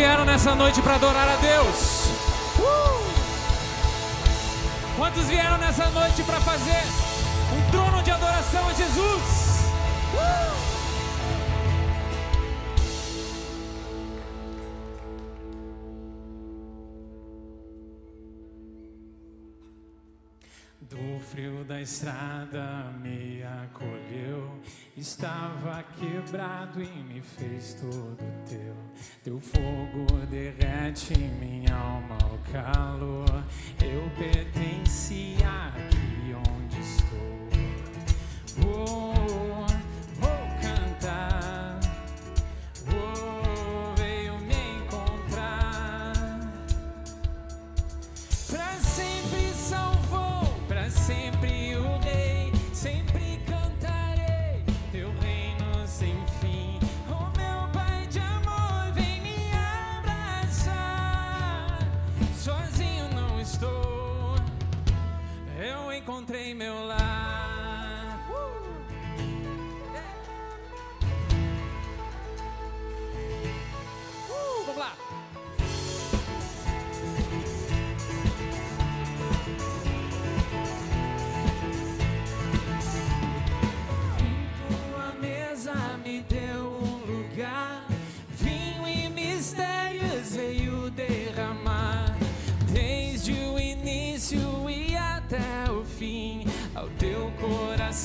vieram nessa noite para adorar a Deus? Uh! Quantos vieram nessa noite para fazer um trono de adoração a Jesus? Uh! Do frio da estrada me acolheu, estava quebrado e me fez todo teu. Teu fogo derrete minha alma ao calor. Eu pertencia aqui onde estou. Oh, meu lar.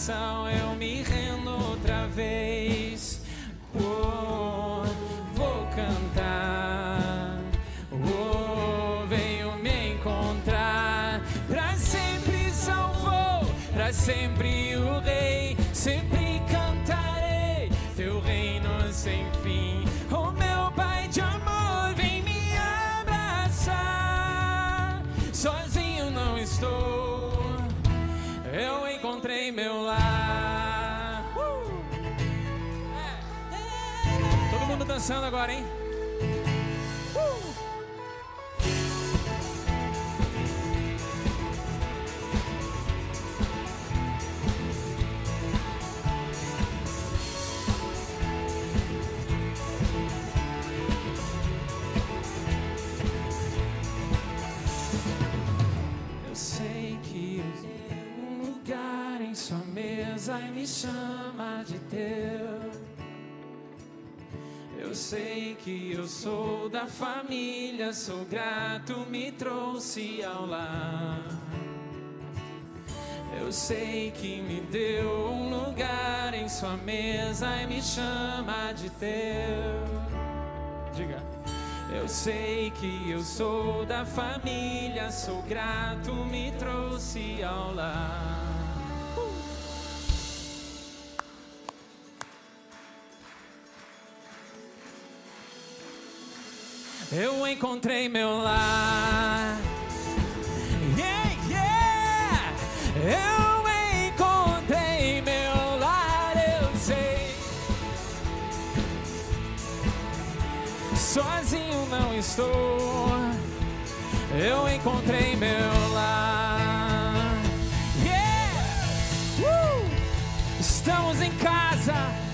Coração Dançando agora, hein? mesa e me chama de teu. Sei que eu sou da família, sou grato, me trouxe ao lar. Eu sei que me deu um lugar em sua mesa e me chama de teu. Diga. Eu sei que eu sou da família, sou grato, me trouxe ao lar. Eu encontrei meu lar. Yeah, yeah. Eu encontrei meu lar, eu sei. Sozinho não estou. Eu encontrei meu lar. Yeah. Uh. Estamos em casa.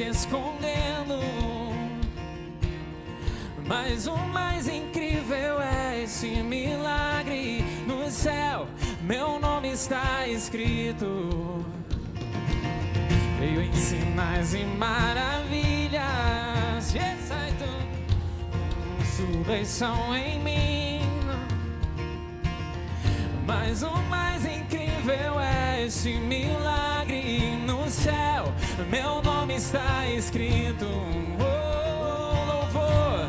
Se escondendo. Mas o mais incrível é esse milagre no céu. Meu nome está escrito. Veio em sinais e maravilhas. Yes, I do. Ressurreição em mim. Mas o mais incrível é esse milagre. Meu nome está escrito. Oh, louvor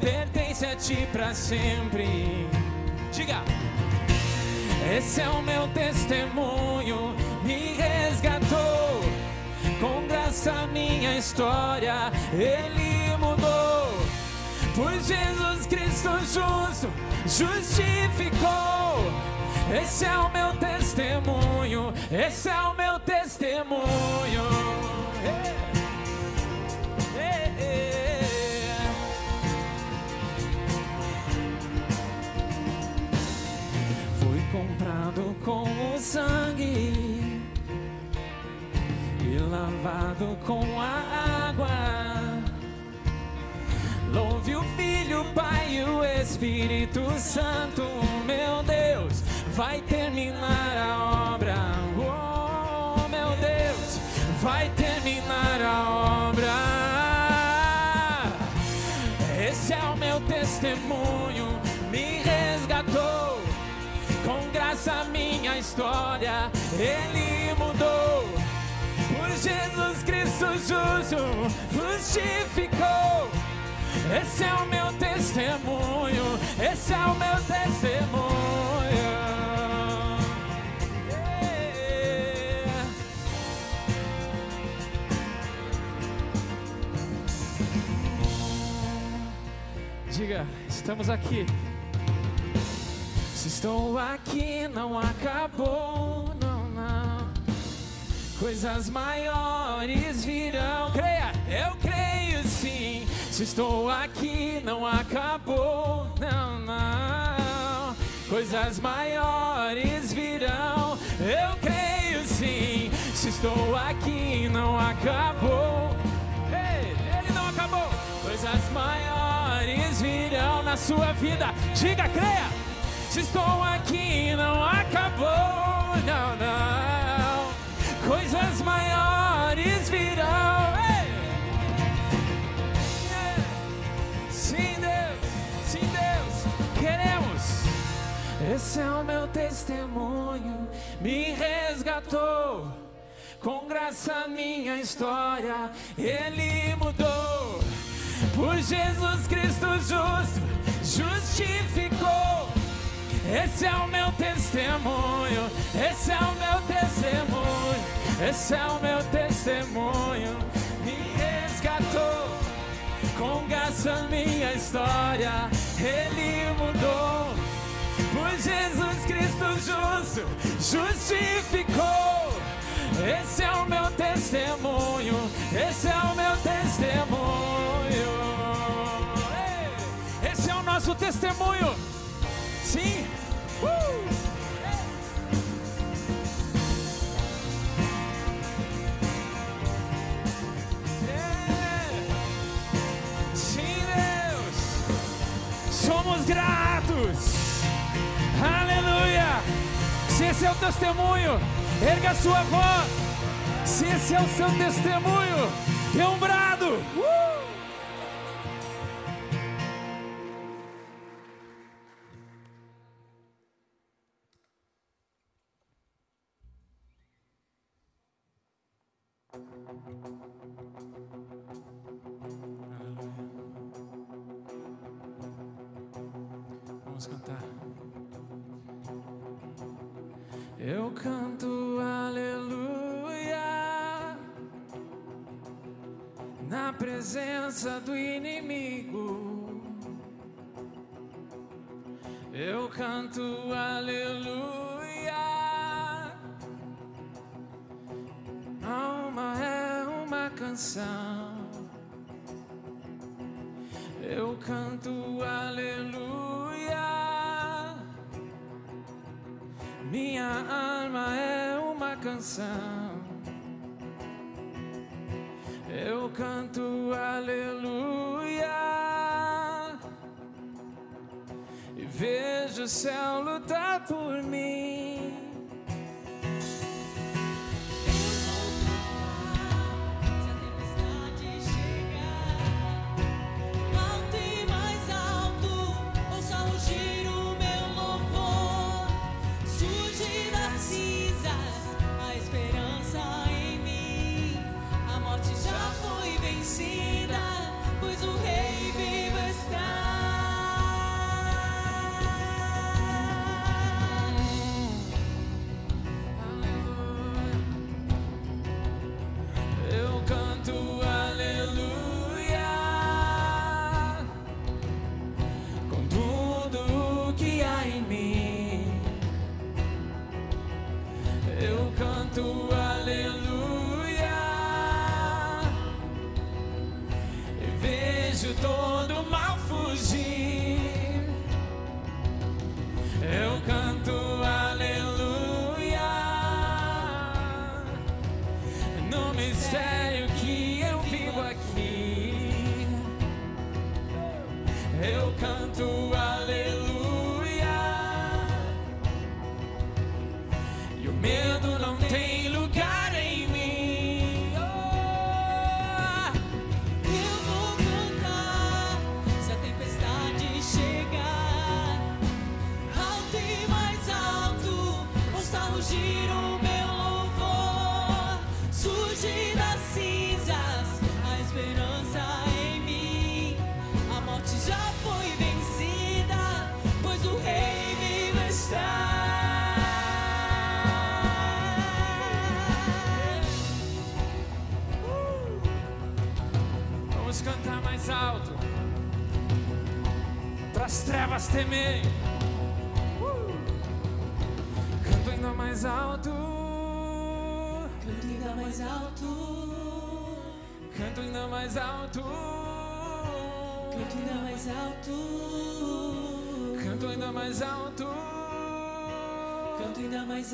pertence a ti para sempre. Diga. Esse é o meu testemunho, me resgatou. Com graça minha história ele mudou. Por Jesus Cristo justo justificou. Esse é o meu testemunho, esse é o meu testemunho. Lavado com a água. Louve o Filho, o Pai e o Espírito Santo, meu Deus, vai terminar a obra. Oh, meu Deus, vai terminar a obra. Esse é o meu testemunho, me resgatou. Com graça minha história, ele Jesus Cristo justo, justificou. Esse é o meu testemunho, esse é o meu testemunho. Yeah. Diga, estamos aqui. Se estou aqui, não acabou. Coisas maiores virão. Creia, eu creio sim. Se estou aqui, não acabou, não, não. Coisas maiores virão. Eu creio sim. Se estou aqui, não acabou. Ei, ele não acabou. Coisas maiores virão na sua vida. Diga, creia. Se estou aqui, não acabou, não, não. Coisas maiores virão. Ei! Sim, Deus, sim, Deus, queremos. Esse é o meu testemunho, me resgatou. Com graça minha história, Ele mudou. Por Jesus Cristo justo, justificou. Esse é o meu testemunho, esse é o meu testemunho, esse é o meu testemunho. Me resgatou com graça minha história. Ele mudou. Por Jesus Cristo justo justificou. Esse é o meu testemunho. Esse é o meu testemunho. Esse é o nosso testemunho. Sim. Uh! esse é o testemunho, erga sua voz. Se esse é o seu testemunho, dê um braço.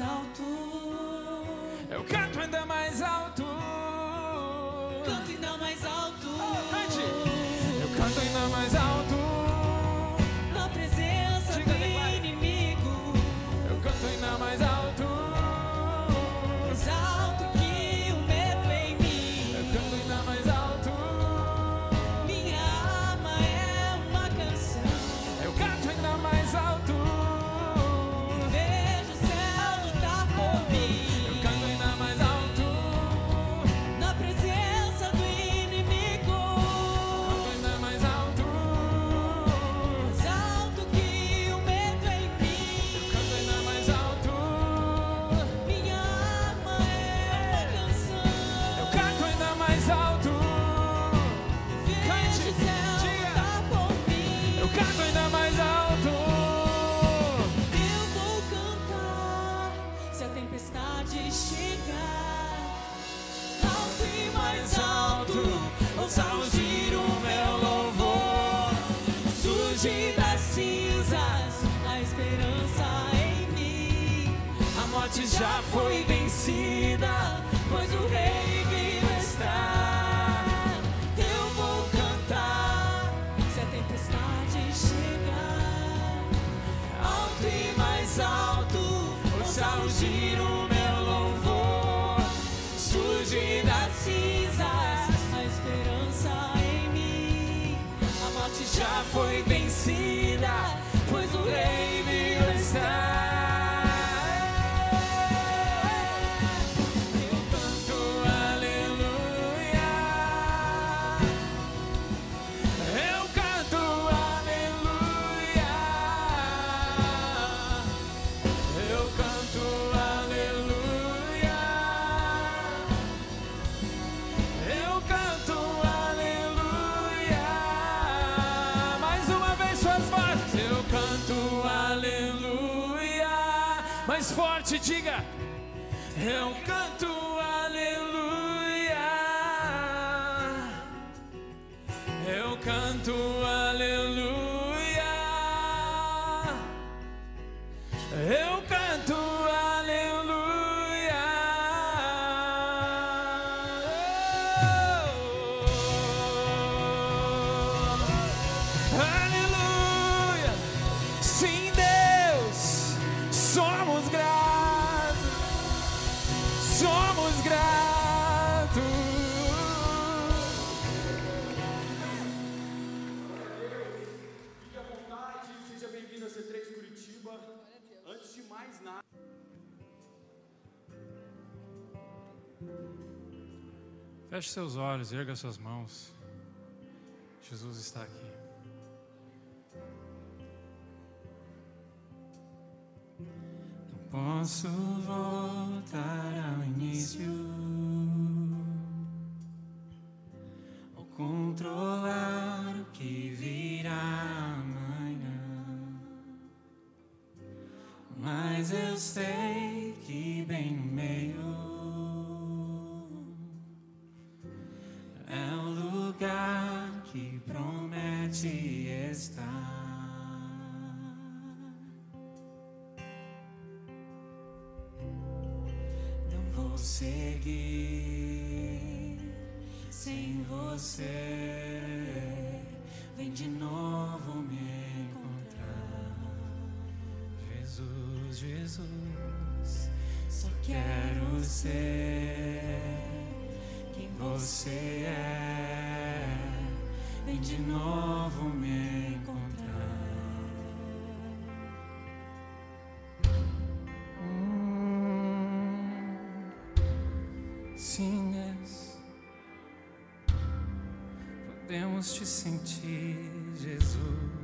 out morte já foi vencida. É um canto. Feche seus olhos, erga suas mãos. Jesus está aqui. Não posso voltar ao início ou controlar o que virá amanhã, mas eu sei que bem no meio. é o lugar que promete estar. Não vou seguir sem você. Vem de novo me encontrar, Jesus, Jesus. Só quero ser você é. Vem de novo me encontrar. Hum, sim, podemos te sentir, Jesus.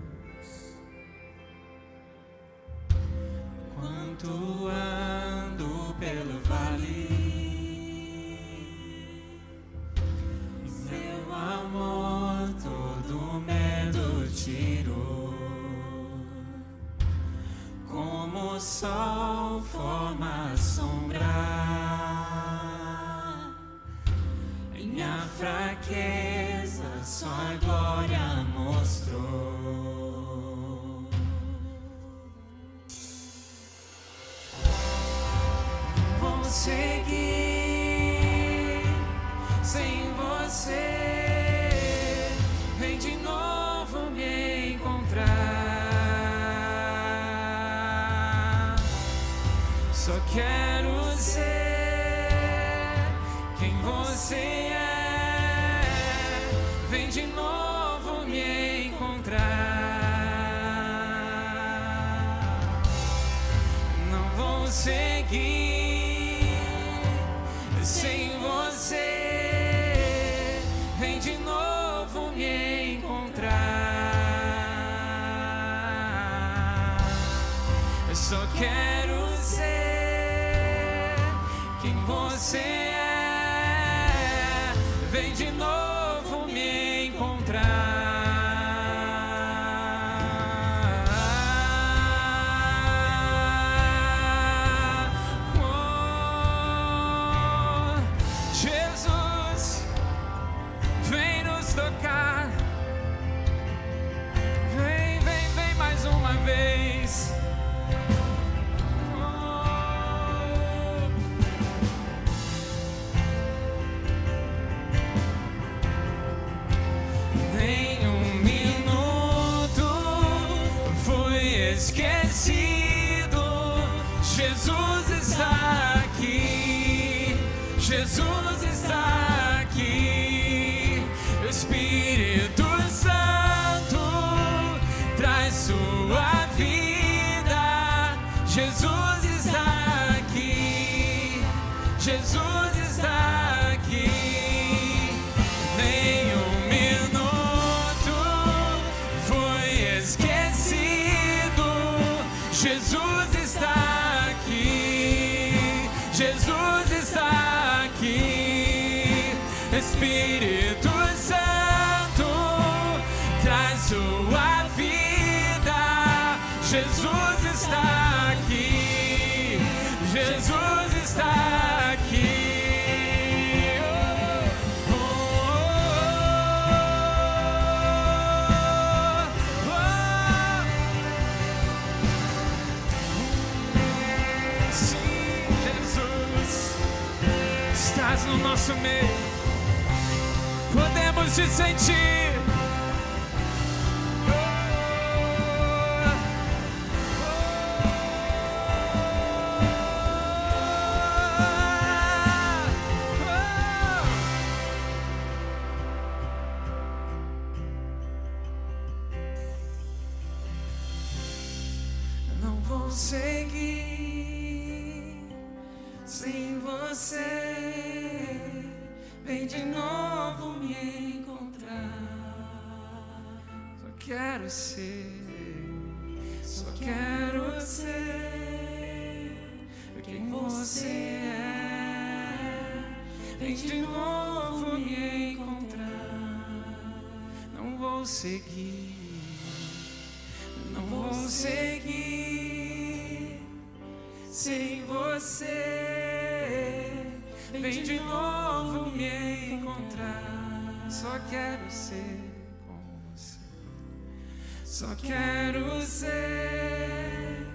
Só quero ser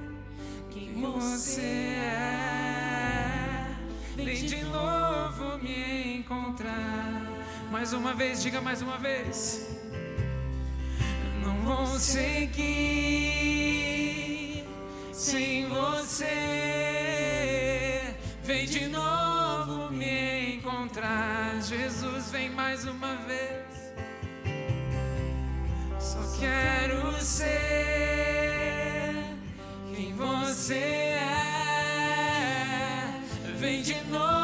quem você é. Vem de novo me encontrar. Mais uma vez, diga mais uma vez não vou seguir sem você. Vem de novo me encontrar. Jesus, vem mais uma vez. Quero ser quem você é. Vem de novo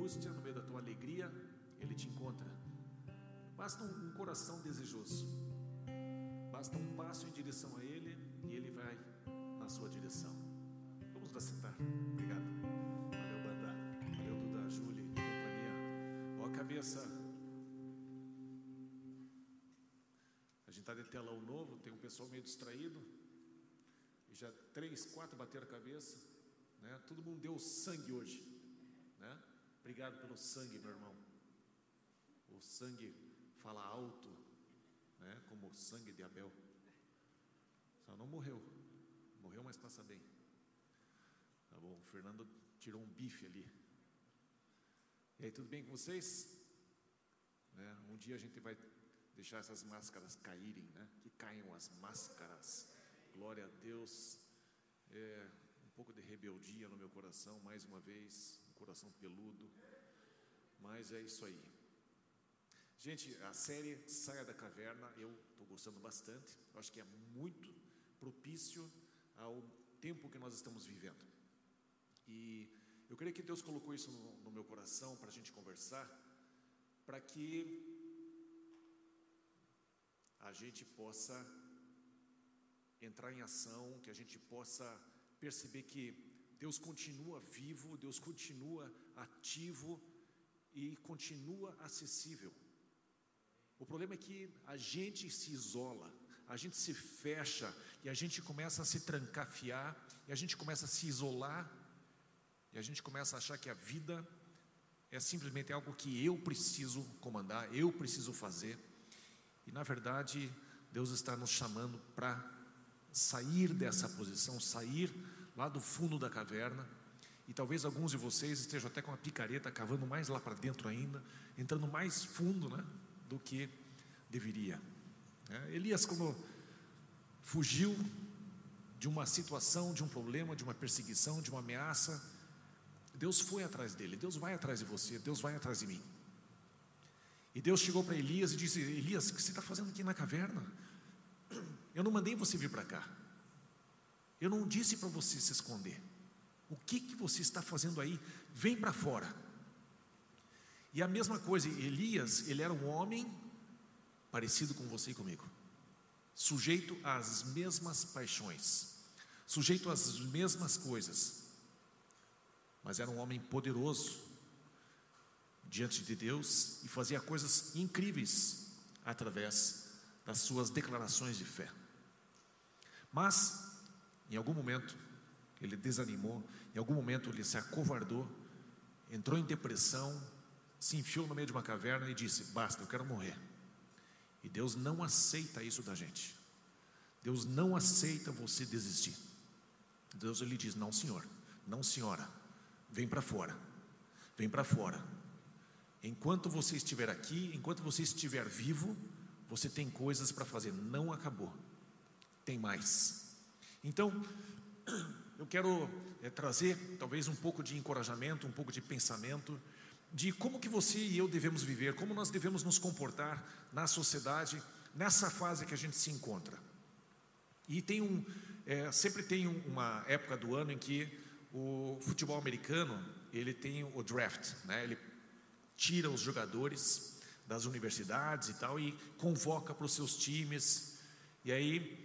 angústia, no meio da tua alegria, Ele te encontra. Basta um, coração desejoso. Basta um passo em direção a Ele e Ele vai na sua direção. Vamos nos sentar. Obrigado. Valeu, Banda. Valeu, Duda, Júlia e companhia. Ó a cabeça. A gente está de telão novo, tem um pessoal meio distraído. E já três, quatro bateram a cabeça. Né? Todo mundo deu sangue hoje. Obrigado pelo sangue, meu irmão. O sangue fala alto, né? como o sangue de Abel. Só não morreu. Morreu, mas passa bem. Tá bom, o Fernando tirou um bife ali. E aí, tudo bem com vocês? Né? Um dia a gente vai deixar essas máscaras caírem, né? Que caiam as máscaras. Glória a Deus. É, um pouco de rebeldia no meu coração, mais uma vez, coração peludo. Mas é isso aí. Gente, a série Saia da Caverna, eu estou gostando bastante. Eu acho que é muito propício ao tempo que nós estamos vivendo. E eu creio que Deus colocou isso no, no meu coração para a gente conversar, para que a gente possa entrar em ação, que a gente possa perceber que Deus continua vivo, Deus continua ativo e continua acessível. O problema é que a gente se isola, a gente se fecha e a gente começa a se trancafiar, e a gente começa a se isolar, e a gente começa a achar que a vida é simplesmente algo que eu preciso comandar, eu preciso fazer. E na verdade, Deus está nos chamando para sair dessa posição, sair lá do fundo da caverna. E talvez alguns de vocês estejam até com a picareta cavando mais lá para dentro ainda, entrando mais fundo né, do que deveria. É, Elias, quando fugiu de uma situação, de um problema, de uma perseguição, de uma ameaça, Deus foi atrás dele, Deus vai atrás de você, Deus vai atrás de mim. E Deus chegou para Elias e disse: Elias, o que você está fazendo aqui na caverna? Eu não mandei você vir para cá. Eu não disse para você se esconder. O que, que você está fazendo aí? Vem para fora. E a mesma coisa, Elias, ele era um homem parecido com você e comigo, sujeito às mesmas paixões, sujeito às mesmas coisas, mas era um homem poderoso diante de Deus e fazia coisas incríveis através das suas declarações de fé. Mas, em algum momento, ele desanimou, em algum momento ele se acovardou, entrou em depressão, se enfiou no meio de uma caverna e disse: Basta, eu quero morrer. E Deus não aceita isso da gente. Deus não aceita você desistir. Deus ele diz: Não, senhor, não, senhora, vem para fora, vem para fora. Enquanto você estiver aqui, enquanto você estiver vivo, você tem coisas para fazer. Não acabou, tem mais. Então, eu quero é, trazer talvez um pouco de encorajamento, um pouco de pensamento de como que você e eu devemos viver, como nós devemos nos comportar na sociedade nessa fase que a gente se encontra. E tem um, é, sempre tem uma época do ano em que o futebol americano ele tem o draft, né? Ele tira os jogadores das universidades e tal e convoca para os seus times. E aí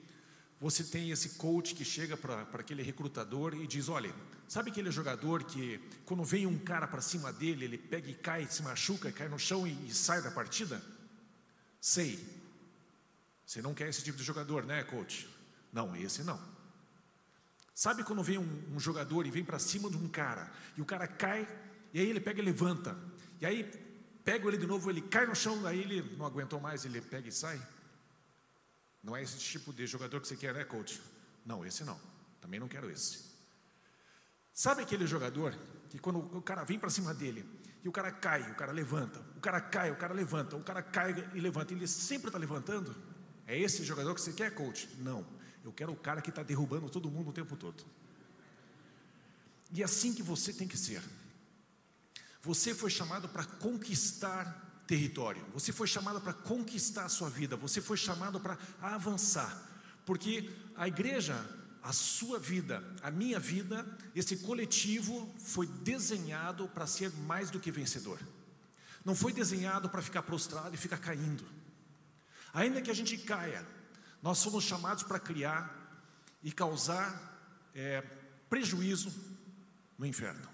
você tem esse coach que chega para aquele recrutador e diz: olha, Sabe aquele jogador que, quando vem um cara para cima dele, ele pega e cai, se machuca, cai no chão e, e sai da partida? Sei. Você não quer esse tipo de jogador, né, coach? Não, esse não. Sabe quando vem um, um jogador e vem para cima de um cara, e o cara cai, e aí ele pega e levanta, e aí pega ele de novo, ele cai no chão, aí ele não aguentou mais, ele pega e sai? Não é esse tipo de jogador que você quer, né, coach? Não, esse não. Também não quero esse. Sabe aquele jogador que quando o cara vem para cima dele e o cara cai, o cara levanta, o cara cai, o cara levanta, o cara cai e levanta, ele sempre está levantando? É esse jogador que você quer, coach? Não. Eu quero o cara que está derrubando todo mundo o tempo todo. E é assim que você tem que ser. Você foi chamado para conquistar território. Você foi chamado para conquistar a sua vida. Você foi chamado para avançar. Porque a igreja a sua vida, a minha vida, esse coletivo foi desenhado para ser mais do que vencedor. Não foi desenhado para ficar prostrado e ficar caindo. Ainda que a gente caia, nós somos chamados para criar e causar é, prejuízo no inferno.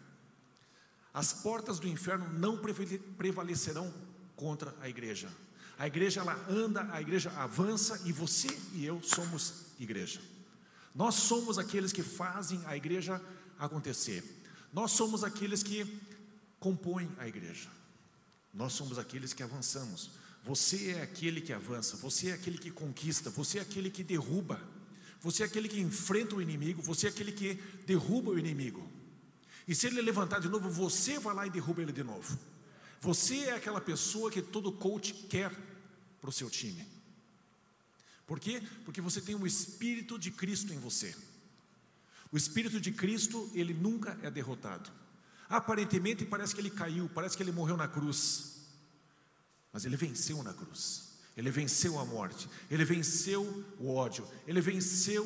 As portas do inferno não prevalecerão contra a igreja. A igreja ela anda, a igreja avança e você e eu somos igreja. Nós somos aqueles que fazem a igreja acontecer. Nós somos aqueles que compõem a igreja. Nós somos aqueles que avançamos. Você é aquele que avança, você é aquele que conquista, você é aquele que derruba, você é aquele que enfrenta o inimigo, você é aquele que derruba o inimigo. E se ele levantar de novo, você vai lá e derruba ele de novo. Você é aquela pessoa que todo coach quer para o seu time. Por quê? Porque você tem o Espírito de Cristo em você. O Espírito de Cristo, ele nunca é derrotado. Aparentemente parece que ele caiu, parece que ele morreu na cruz. Mas ele venceu na cruz. Ele venceu a morte, ele venceu o ódio, ele venceu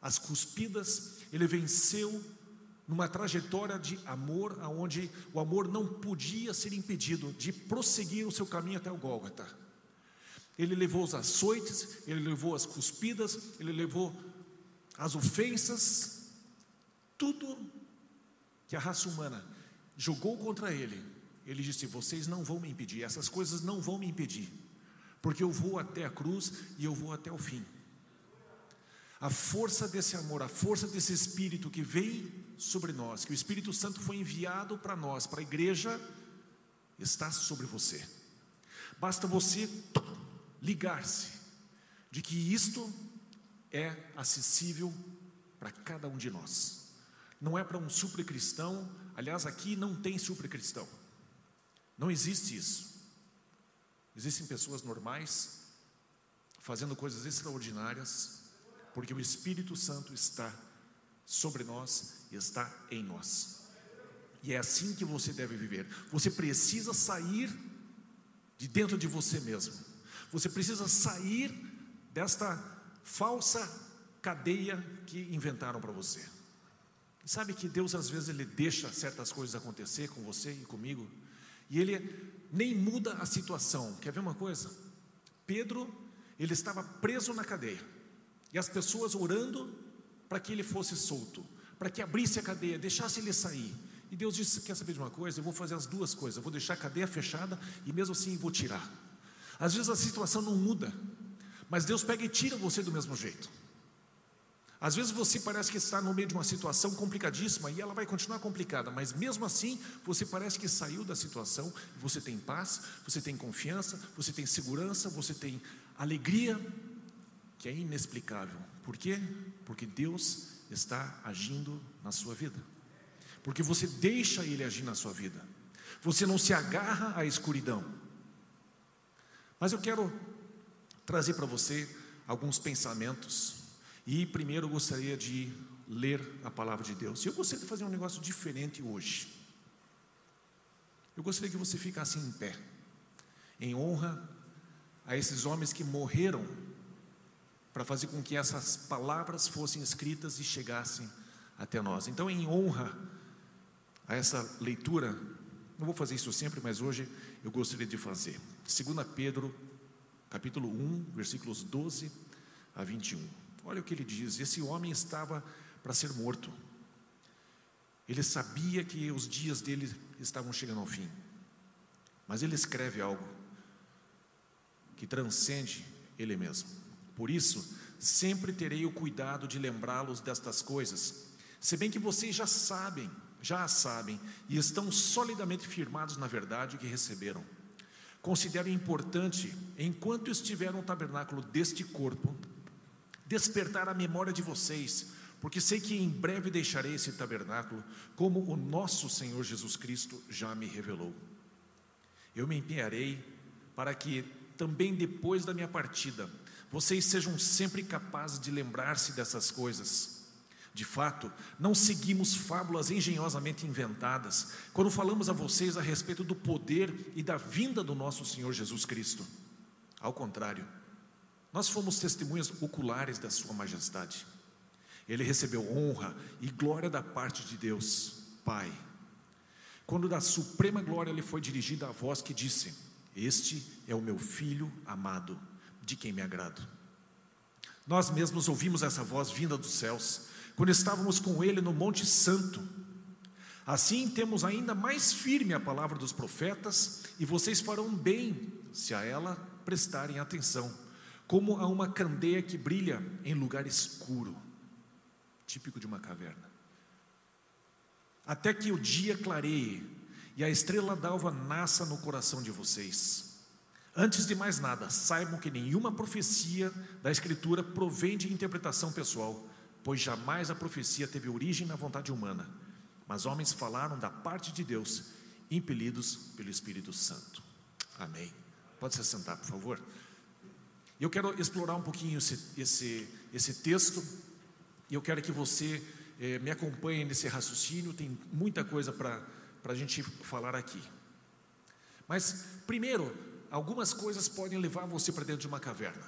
as cuspidas, ele venceu numa trajetória de amor, aonde o amor não podia ser impedido de prosseguir o seu caminho até o Gólgota. Ele levou os açoites, ele levou as cuspidas, ele levou as ofensas, tudo que a raça humana jogou contra ele. Ele disse: Vocês não vão me impedir, essas coisas não vão me impedir, porque eu vou até a cruz e eu vou até o fim. A força desse amor, a força desse Espírito que vem sobre nós, que o Espírito Santo foi enviado para nós, para a igreja, está sobre você. Basta você ligar-se de que isto é acessível para cada um de nós. Não é para um super-cristão, aliás, aqui não tem super-cristão. Não existe isso. Existem pessoas normais fazendo coisas extraordinárias porque o Espírito Santo está sobre nós está em nós. E é assim que você deve viver. Você precisa sair de dentro de você mesmo. Você precisa sair desta falsa cadeia que inventaram para você. Sabe que Deus às vezes ele deixa certas coisas acontecer com você e comigo, e ele nem muda a situação. Quer ver uma coisa? Pedro, ele estava preso na cadeia, e as pessoas orando para que ele fosse solto, para que abrisse a cadeia, deixasse ele sair. E Deus disse: Quer saber de uma coisa? Eu vou fazer as duas coisas. Eu vou deixar a cadeia fechada e mesmo assim vou tirar. Às vezes a situação não muda, mas Deus pega e tira você do mesmo jeito. Às vezes você parece que está no meio de uma situação complicadíssima e ela vai continuar complicada, mas mesmo assim você parece que saiu da situação, você tem paz, você tem confiança, você tem segurança, você tem alegria, que é inexplicável. Por quê? Porque Deus está agindo na sua vida. Porque você deixa Ele agir na sua vida. Você não se agarra à escuridão. Mas eu quero trazer para você alguns pensamentos e primeiro eu gostaria de ler a palavra de Deus. Eu gostaria de fazer um negócio diferente hoje. Eu gostaria que você ficasse em pé, em honra a esses homens que morreram para fazer com que essas palavras fossem escritas e chegassem até nós. Então, em honra a essa leitura, não vou fazer isso sempre, mas hoje eu gostaria de fazer. 2 Pedro, capítulo 1, versículos 12 a 21. Olha o que ele diz: esse homem estava para ser morto. Ele sabia que os dias dele estavam chegando ao fim. Mas ele escreve algo que transcende ele mesmo. Por isso, sempre terei o cuidado de lembrá-los destas coisas, se bem que vocês já sabem, já a sabem e estão solidamente firmados na verdade que receberam. Considero importante, enquanto estiver no tabernáculo deste corpo, despertar a memória de vocês, porque sei que em breve deixarei esse tabernáculo, como o nosso Senhor Jesus Cristo já me revelou. Eu me empenharei para que também depois da minha partida, vocês sejam sempre capazes de lembrar-se dessas coisas. De fato, não seguimos fábulas engenhosamente inventadas quando falamos a vocês a respeito do poder e da vinda do nosso Senhor Jesus Cristo. Ao contrário, nós fomos testemunhas oculares da Sua Majestade. Ele recebeu honra e glória da parte de Deus, Pai. Quando da suprema glória lhe foi dirigida a voz que disse: Este é o meu filho amado, de quem me agrado. Nós mesmos ouvimos essa voz vinda dos céus, quando estávamos com ele no Monte Santo. Assim temos ainda mais firme a palavra dos profetas, e vocês farão bem se a ela prestarem atenção como a uma candeia que brilha em lugar escuro, típico de uma caverna. Até que o dia clareie e a estrela d'alva nasça no coração de vocês. Antes de mais nada, saibam que nenhuma profecia da Escritura provém de interpretação pessoal, pois jamais a profecia teve origem na vontade humana, mas homens falaram da parte de Deus, impelidos pelo Espírito Santo. Amém. Pode se sentar, por favor. Eu quero explorar um pouquinho esse, esse, esse texto, e eu quero que você eh, me acompanhe nesse raciocínio, tem muita coisa para a gente falar aqui. Mas, primeiro, algumas coisas podem levar você para dentro de uma caverna.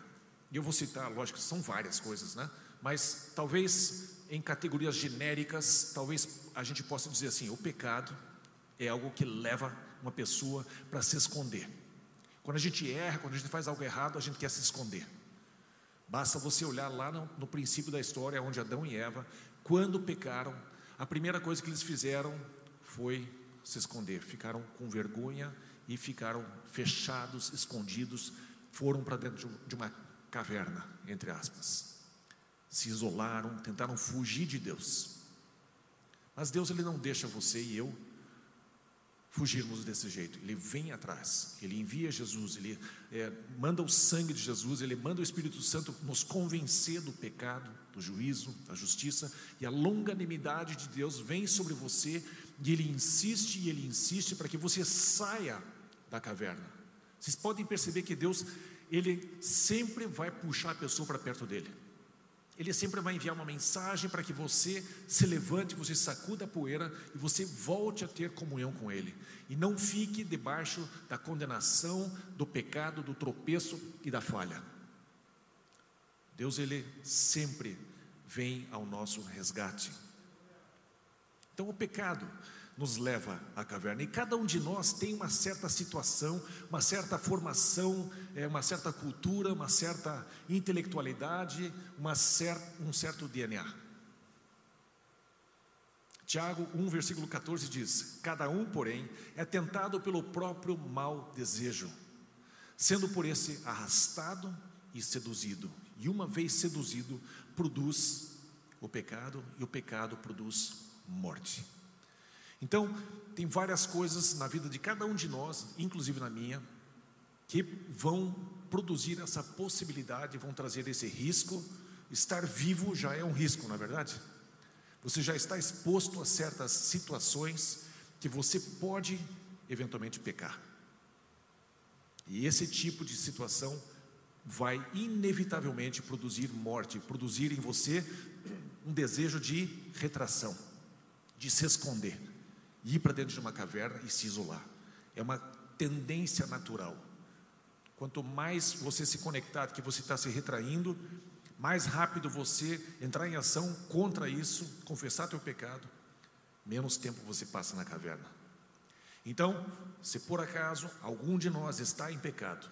E eu vou citar, lógico, são várias coisas, né? Mas talvez em categorias genéricas, talvez a gente possa dizer assim: o pecado é algo que leva uma pessoa para se esconder. Quando a gente erra, quando a gente faz algo errado, a gente quer se esconder. Basta você olhar lá no, no princípio da história, onde Adão e Eva, quando pecaram, a primeira coisa que eles fizeram foi se esconder. Ficaram com vergonha e ficaram fechados, escondidos, foram para dentro de uma caverna, entre aspas. Se isolaram, tentaram fugir de Deus. Mas Deus ele não deixa você e eu fugirmos desse jeito. Ele vem atrás, ele envia Jesus, ele é, manda o sangue de Jesus, ele manda o Espírito Santo nos convencer do pecado, do juízo, da justiça, e a longanimidade de Deus vem sobre você, e ele insiste e ele insiste para que você saia da caverna. Vocês podem perceber que Deus, ele sempre vai puxar a pessoa para perto dele. Ele sempre vai enviar uma mensagem para que você se levante, você sacuda a poeira e você volte a ter comunhão com Ele. E não fique debaixo da condenação, do pecado, do tropeço e da falha. Deus, Ele sempre vem ao nosso resgate. Então, o pecado nos leva à caverna. E cada um de nós tem uma certa situação, uma certa formação, é, uma certa cultura, uma certa intelectualidade, uma cer um certo DNA. Tiago 1, versículo 14 diz: Cada um, porém, é tentado pelo próprio mau desejo, sendo por esse arrastado e seduzido. E uma vez seduzido, produz o pecado, e o pecado produz morte. Então, tem várias coisas na vida de cada um de nós, inclusive na minha, que vão produzir essa possibilidade, vão trazer esse risco. Estar vivo já é um risco, não é verdade? Você já está exposto a certas situações que você pode eventualmente pecar. E esse tipo de situação vai inevitavelmente produzir morte, produzir em você um desejo de retração, de se esconder ir para dentro de uma caverna e se isolar. É uma tendência natural. Quanto mais você se conectar, que você está se retraindo, mais rápido você entrar em ação contra isso, confessar teu pecado, menos tempo você passa na caverna. Então, se por acaso algum de nós está em pecado,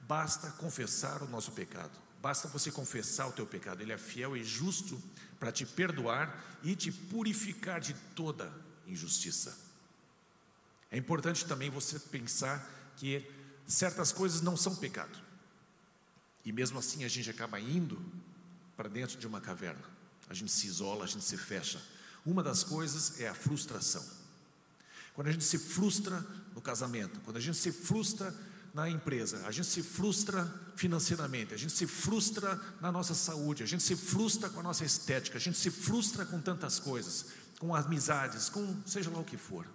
basta confessar o nosso pecado. Basta você confessar o teu pecado. Ele é fiel e justo para te perdoar e te purificar de toda injustiça. É importante também você pensar que certas coisas não são pecado. E mesmo assim a gente acaba indo para dentro de uma caverna. A gente se isola, a gente se fecha. Uma das coisas é a frustração. Quando a gente se frustra no casamento, quando a gente se frustra na empresa, a gente se frustra financeiramente, a gente se frustra na nossa saúde, a gente se frustra com a nossa estética, a gente se frustra com tantas coisas com amizades, com seja lá o que for.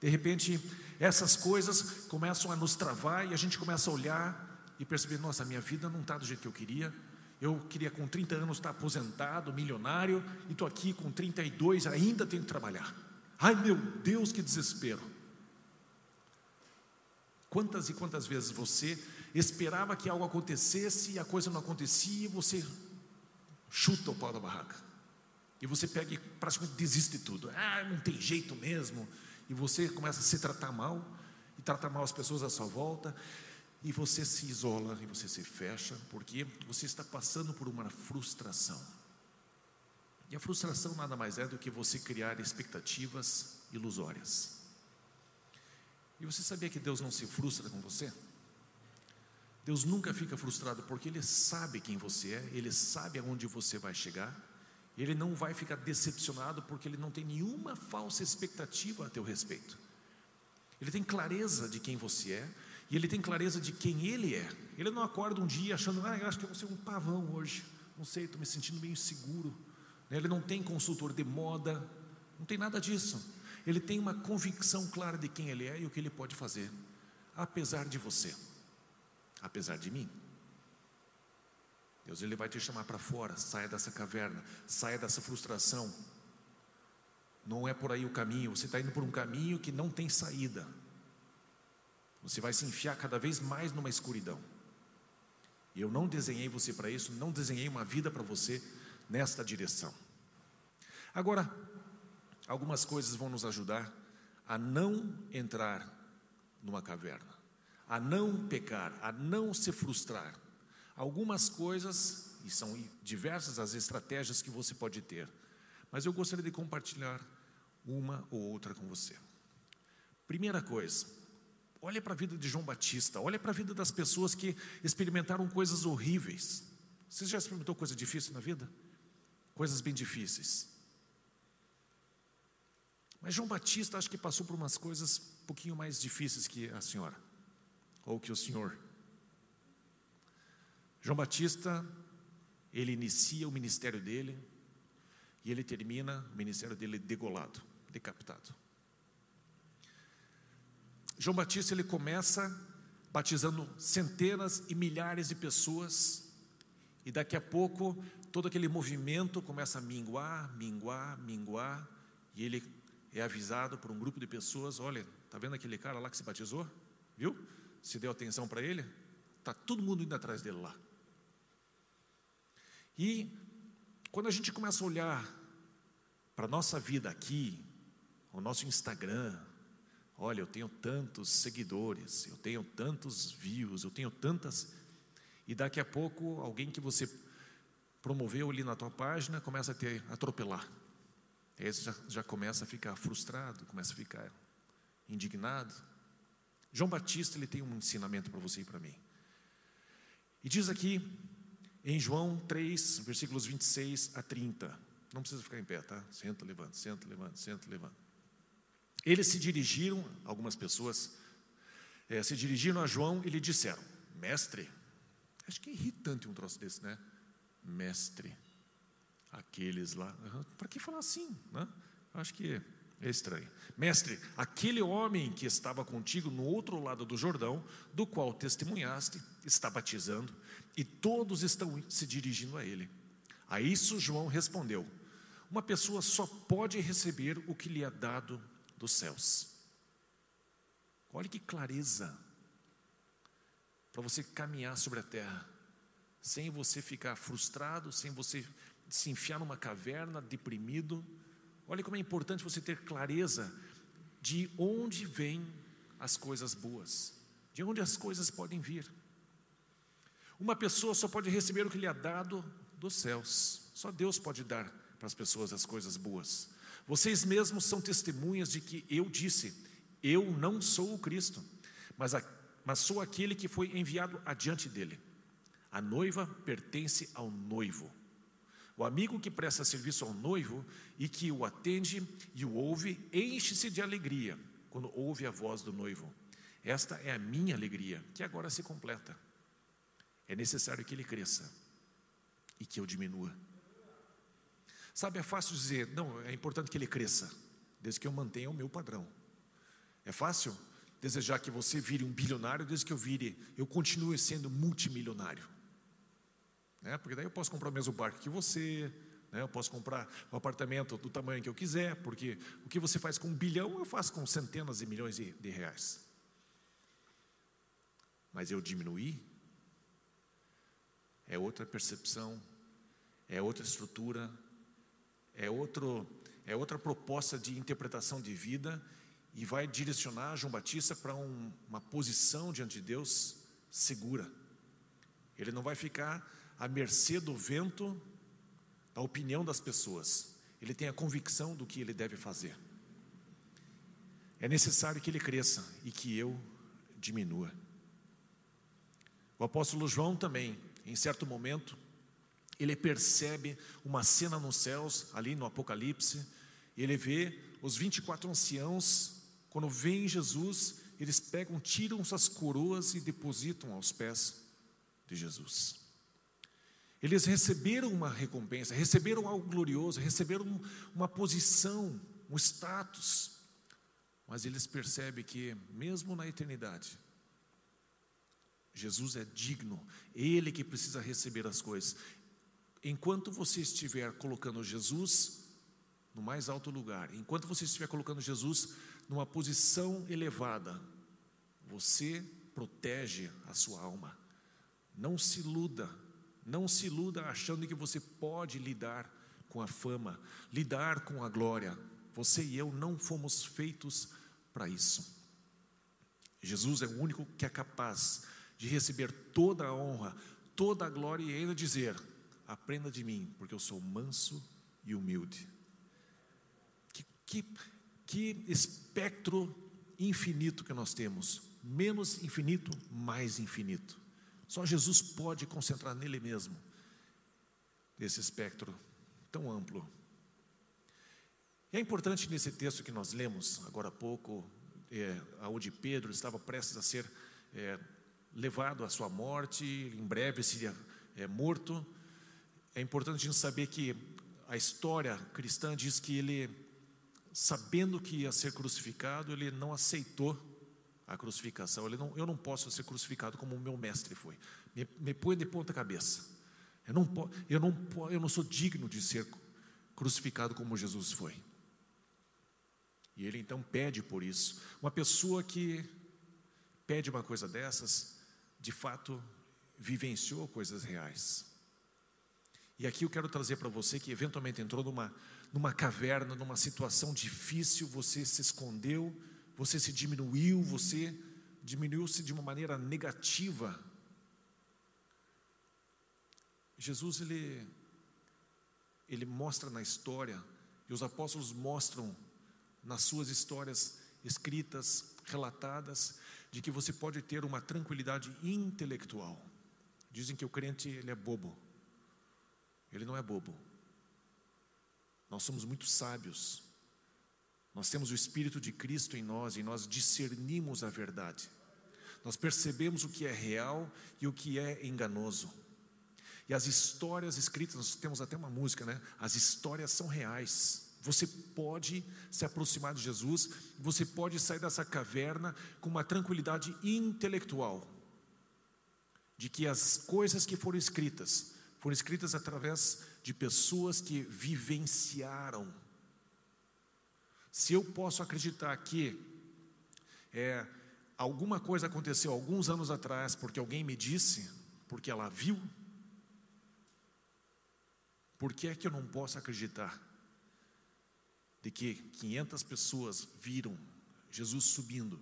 De repente, essas coisas começam a nos travar e a gente começa a olhar e perceber: nossa, minha vida não está do jeito que eu queria. Eu queria com 30 anos estar aposentado, milionário, e estou aqui com 32, ainda tenho que trabalhar. Ai meu Deus, que desespero. Quantas e quantas vezes você esperava que algo acontecesse e a coisa não acontecia e você chuta o pau da barraca? E você pega e praticamente desiste de tudo. Ah, não tem jeito mesmo. E você começa a se tratar mal, e tratar mal as pessoas à sua volta, e você se isola, e você se fecha, porque você está passando por uma frustração. E a frustração nada mais é do que você criar expectativas ilusórias. E você sabia que Deus não se frustra com você? Deus nunca fica frustrado porque Ele sabe quem você é, Ele sabe aonde você vai chegar ele não vai ficar decepcionado porque ele não tem nenhuma falsa expectativa a teu respeito. Ele tem clareza de quem você é e ele tem clareza de quem ele é. Ele não acorda um dia achando, ah, eu acho que eu vou ser um pavão hoje. Não sei, estou me sentindo meio seguro. Ele não tem consultor de moda, não tem nada disso. Ele tem uma convicção clara de quem ele é e o que ele pode fazer, apesar de você, apesar de mim. Deus ele vai te chamar para fora, saia dessa caverna, saia dessa frustração. Não é por aí o caminho, você está indo por um caminho que não tem saída. Você vai se enfiar cada vez mais numa escuridão. E eu não desenhei você para isso, não desenhei uma vida para você nesta direção. Agora, algumas coisas vão nos ajudar a não entrar numa caverna, a não pecar, a não se frustrar algumas coisas, e são diversas as estratégias que você pode ter, mas eu gostaria de compartilhar uma ou outra com você. Primeira coisa, olha para a vida de João Batista, olha para a vida das pessoas que experimentaram coisas horríveis. Você já experimentou coisa difícil na vida? Coisas bem difíceis. Mas João Batista acho que passou por umas coisas um pouquinho mais difíceis que a senhora, ou que o senhor. João Batista, ele inicia o ministério dele e ele termina o ministério dele degolado, decapitado. João Batista ele começa batizando centenas e milhares de pessoas E daqui a pouco, todo aquele movimento começa a minguar, minguar, minguar, e ele é avisado por um grupo de pessoas: olha, tá vendo aquele cara lá que se batizou? Viu? Se deu atenção para ele? Tá todo mundo indo atrás dele lá. E quando a gente começa a olhar para a nossa vida aqui, o nosso Instagram, olha, eu tenho tantos seguidores, eu tenho tantos views, eu tenho tantas. E daqui a pouco, alguém que você promoveu ali na tua página começa a te atropelar. Aí você já, já começa a ficar frustrado, começa a ficar indignado. João Batista ele tem um ensinamento para você e para mim. E diz aqui em João 3, versículos 26 a 30. Não precisa ficar em pé, tá? Senta, levanta, senta, levanta, senta, levanta. Eles se dirigiram, algumas pessoas, é, se dirigiram a João e lhe disseram: Mestre, acho que é irritante um troço desse, né? Mestre, aqueles lá, para que falar assim, né? Acho que é estranho. Mestre, aquele homem que estava contigo no outro lado do Jordão, do qual testemunhaste, está batizando, e todos estão se dirigindo a ele. A isso João respondeu: Uma pessoa só pode receber o que lhe é dado dos céus. Olha que clareza para você caminhar sobre a terra, sem você ficar frustrado, sem você se enfiar numa caverna, deprimido, Olha como é importante você ter clareza de onde vêm as coisas boas, de onde as coisas podem vir. Uma pessoa só pode receber o que lhe é dado dos céus, só Deus pode dar para as pessoas as coisas boas. Vocês mesmos são testemunhas de que eu disse: Eu não sou o Cristo, mas, a, mas sou aquele que foi enviado adiante dele. A noiva pertence ao noivo. O amigo que presta serviço ao noivo e que o atende e o ouve, enche-se de alegria quando ouve a voz do noivo. Esta é a minha alegria, que agora se completa. É necessário que ele cresça e que eu diminua. Sabe, é fácil dizer, não, é importante que ele cresça, desde que eu mantenha o meu padrão. É fácil desejar que você vire um bilionário, desde que eu vire, eu continue sendo multimilionário né? porque daí eu posso comprar o mesmo barco que você, né? eu posso comprar um apartamento do tamanho que eu quiser, porque o que você faz com um bilhão, eu faço com centenas de milhões de, de reais. Mas eu diminuir, é outra percepção, é outra estrutura, é, outro, é outra proposta de interpretação de vida e vai direcionar João Batista para um, uma posição diante de Deus segura. Ele não vai ficar à mercê do vento, da opinião das pessoas. Ele tem a convicção do que ele deve fazer. É necessário que ele cresça e que eu diminua. O apóstolo João também, em certo momento, ele percebe uma cena nos céus, ali no Apocalipse, ele vê os 24 anciãos, quando vem Jesus, eles pegam, tiram suas coroas e depositam aos pés de Jesus. Eles receberam uma recompensa, receberam algo glorioso, receberam uma posição, um status, mas eles percebem que, mesmo na eternidade, Jesus é digno, Ele que precisa receber as coisas. Enquanto você estiver colocando Jesus no mais alto lugar, enquanto você estiver colocando Jesus numa posição elevada, você protege a sua alma. Não se iluda não se iluda achando que você pode lidar com a fama, lidar com a glória. Você e eu não fomos feitos para isso. Jesus é o único que é capaz de receber toda a honra, toda a glória e ainda dizer: aprenda de mim, porque eu sou manso e humilde. Que, que, que espectro infinito que nós temos, menos infinito, mais infinito. Só Jesus pode concentrar nele mesmo esse espectro tão amplo. E é importante nesse texto que nós lemos agora há pouco, é, onde Pedro estava prestes a ser é, levado à sua morte, em breve seria é, morto. É importante a gente saber que a história cristã diz que ele, sabendo que ia ser crucificado, ele não aceitou a crucificação. Ele não, eu não posso ser crucificado como o meu mestre foi. Me, me põe de ponta cabeça. Eu não, eu, não, eu não sou digno de ser crucificado como Jesus foi. E ele então pede por isso. Uma pessoa que pede uma coisa dessas, de fato, vivenciou coisas reais. E aqui eu quero trazer para você que eventualmente entrou numa, numa caverna, numa situação difícil, você se escondeu, você se diminuiu, você diminuiu-se de uma maneira negativa. Jesus, ele, ele mostra na história, e os apóstolos mostram nas suas histórias escritas, relatadas, de que você pode ter uma tranquilidade intelectual. Dizem que o crente ele é bobo. Ele não é bobo. Nós somos muito sábios. Nós temos o Espírito de Cristo em nós e nós discernimos a verdade. Nós percebemos o que é real e o que é enganoso. E as histórias escritas, nós temos até uma música, né? As histórias são reais. Você pode se aproximar de Jesus, você pode sair dessa caverna com uma tranquilidade intelectual, de que as coisas que foram escritas foram escritas através de pessoas que vivenciaram. Se eu posso acreditar que é, alguma coisa aconteceu alguns anos atrás porque alguém me disse, porque ela viu, por que é que eu não posso acreditar de que 500 pessoas viram Jesus subindo?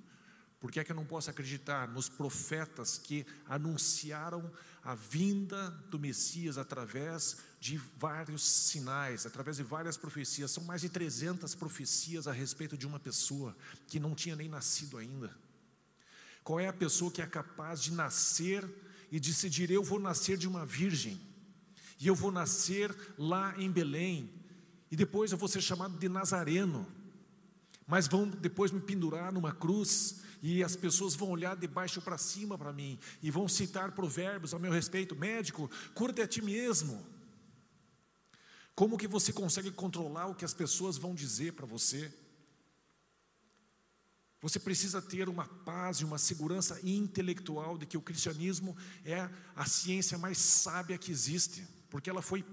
Por que é que eu não posso acreditar nos profetas que anunciaram a vinda do Messias através de vários sinais, através de várias profecias? São mais de 300 profecias a respeito de uma pessoa que não tinha nem nascido ainda. Qual é a pessoa que é capaz de nascer e decidir: eu vou nascer de uma virgem, e eu vou nascer lá em Belém, e depois eu vou ser chamado de Nazareno, mas vão depois me pendurar numa cruz e as pessoas vão olhar de baixo para cima para mim e vão citar provérbios ao meu respeito. Médico, cura-te a ti mesmo. Como que você consegue controlar o que as pessoas vão dizer para você? Você precisa ter uma paz e uma segurança intelectual de que o cristianismo é a ciência mais sábia que existe, porque ela foi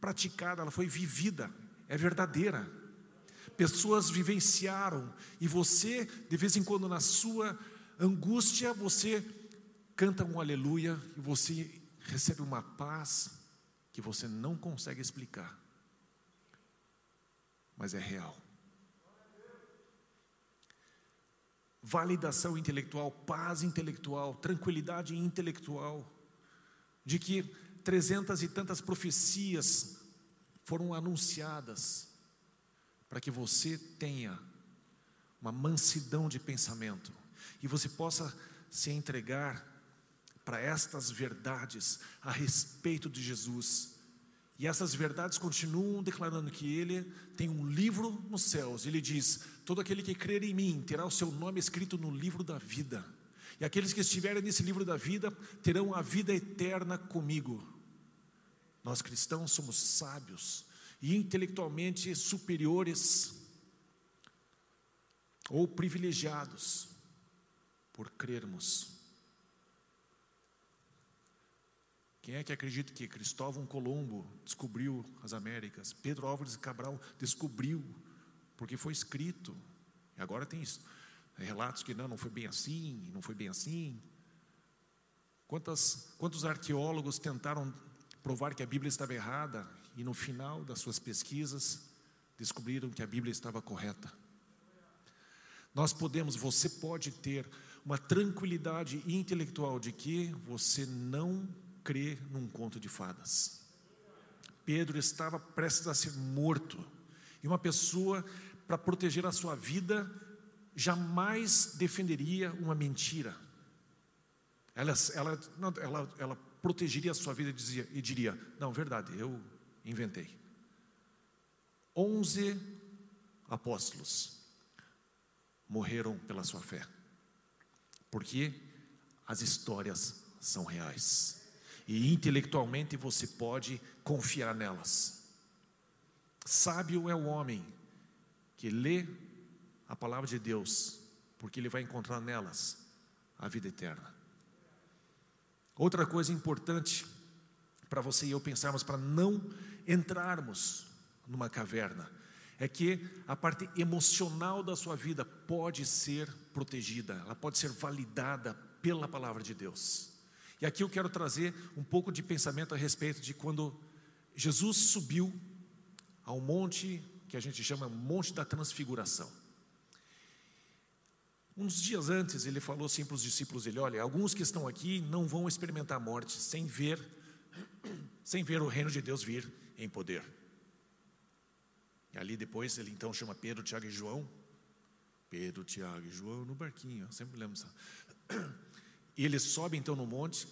praticada, ela foi vivida, é verdadeira pessoas vivenciaram, e você, de vez em quando, na sua angústia, você canta um aleluia e você recebe uma paz que você não consegue explicar, mas é real. Validação intelectual, paz intelectual, tranquilidade intelectual, de que trezentas e tantas profecias foram anunciadas, para que você tenha uma mansidão de pensamento e você possa se entregar para estas verdades a respeito de Jesus. E essas verdades continuam declarando que Ele tem um livro nos céus. Ele diz: Todo aquele que crer em mim terá o seu nome escrito no livro da vida. E aqueles que estiverem nesse livro da vida terão a vida eterna comigo. Nós cristãos somos sábios, e intelectualmente superiores ou privilegiados por crermos. Quem é que acredita que Cristóvão Colombo descobriu as Américas? Pedro Álvares Cabral descobriu, porque foi escrito. E agora tem isso, relatos que não, não foi bem assim, não foi bem assim. Quantas, quantos arqueólogos tentaram provar que a Bíblia estava errada e no final das suas pesquisas descobriram que a Bíblia estava correta. Nós podemos, você pode ter uma tranquilidade intelectual de que você não crê num conto de fadas. Pedro estava prestes a ser morto, e uma pessoa, para proteger a sua vida, jamais defenderia uma mentira. Ela, ela, ela, ela protegeria a sua vida e, dizia, e diria: Não, verdade, eu inventei. Onze apóstolos morreram pela sua fé, porque as histórias são reais e intelectualmente você pode confiar nelas. Sábio é o homem que lê a palavra de Deus, porque ele vai encontrar nelas a vida eterna. Outra coisa importante para você e eu pensarmos para não entrarmos numa caverna é que a parte emocional da sua vida pode ser protegida, ela pode ser validada pela palavra de Deus. E aqui eu quero trazer um pouco de pensamento a respeito de quando Jesus subiu ao monte que a gente chama Monte da Transfiguração. Uns dias antes ele falou assim para os discípulos dele: olha, alguns que estão aqui não vão experimentar a morte sem ver, sem ver o reino de Deus vir em poder. E ali depois ele então chama Pedro, Tiago e João. Pedro, Tiago e João no barquinho, sempre lembro isso. E ele sobe então no monte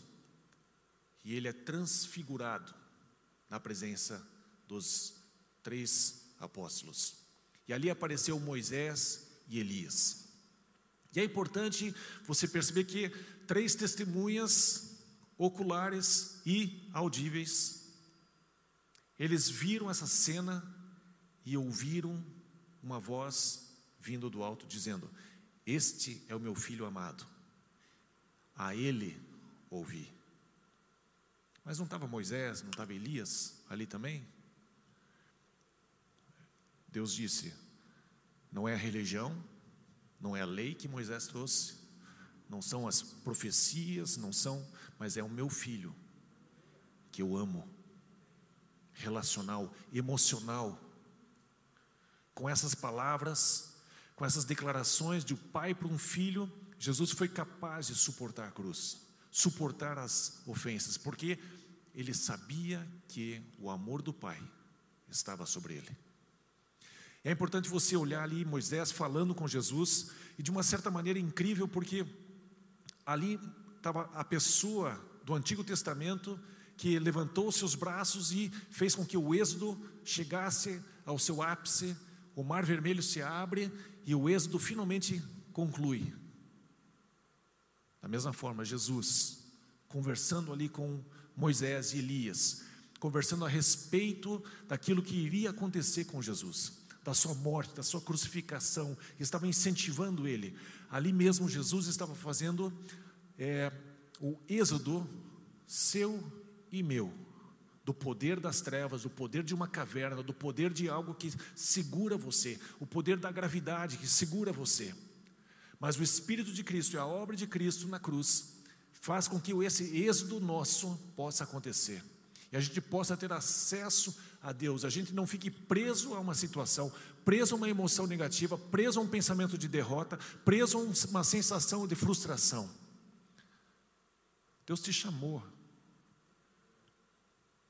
e ele é transfigurado na presença dos três apóstolos. E ali apareceu Moisés e Elias. E é importante você perceber que três testemunhas oculares e audíveis, eles viram essa cena e ouviram uma voz vindo do alto dizendo: Este é o meu filho amado, a ele ouvi. Mas não estava Moisés, não estava Elias ali também? Deus disse: não é a religião, não é a lei que Moisés trouxe, não são as profecias, não são, mas é o meu filho, que eu amo, relacional, emocional, com essas palavras, com essas declarações de um pai para um filho, Jesus foi capaz de suportar a cruz, suportar as ofensas, porque ele sabia que o amor do pai estava sobre ele. É importante você olhar ali Moisés falando com Jesus, e de uma certa maneira incrível, porque ali estava a pessoa do Antigo Testamento que levantou seus braços e fez com que o êxodo chegasse ao seu ápice, o mar vermelho se abre e o êxodo finalmente conclui. Da mesma forma, Jesus, conversando ali com Moisés e Elias, conversando a respeito daquilo que iria acontecer com Jesus, da sua morte, da sua crucificação, estava incentivando ele. Ali mesmo, Jesus estava fazendo é, o êxodo seu e meu, do poder das trevas, do poder de uma caverna, do poder de algo que segura você, o poder da gravidade que segura você. Mas o Espírito de Cristo e a obra de Cristo na cruz faz com que esse êxodo nosso possa acontecer. E a gente possa ter acesso a Deus, a gente não fique preso a uma situação, preso a uma emoção negativa, preso a um pensamento de derrota, preso a uma sensação de frustração. Deus te chamou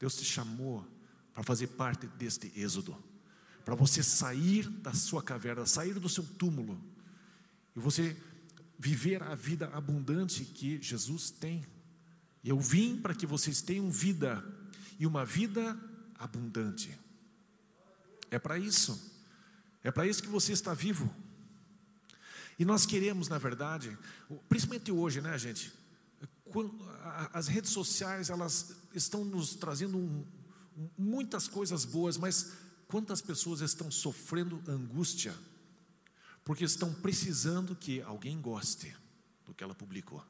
Deus te chamou para fazer parte deste êxodo, para você sair da sua caverna, sair do seu túmulo, e você viver a vida abundante que Jesus tem. Eu vim para que vocês tenham vida, e uma vida abundante. É para isso, é para isso que você está vivo. E nós queremos, na verdade, principalmente hoje, né, gente? as redes sociais elas estão nos trazendo um, muitas coisas boas, mas quantas pessoas estão sofrendo angústia porque estão precisando que alguém goste do que ela publicou,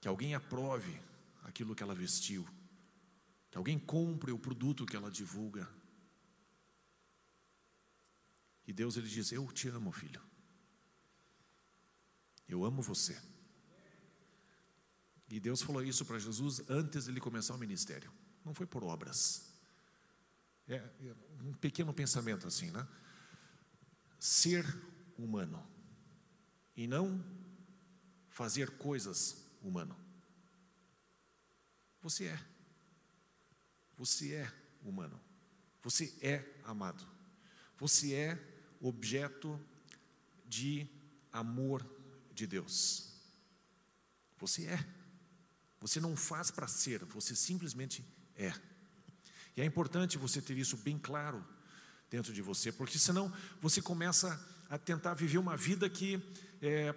que alguém aprove aquilo que ela vestiu, que alguém compre o produto que ela divulga. E Deus ele diz: Eu te amo, filho. Eu amo você. E Deus falou isso para Jesus antes de ele começar o ministério. Não foi por obras. É, é um pequeno pensamento assim, né? Ser humano e não fazer coisas humano. Você é. Você é humano. Você é amado. Você é objeto de amor de Deus. Você é. Você não faz para ser, você simplesmente é. E é importante você ter isso bem claro dentro de você, porque senão você começa a tentar viver uma vida que é,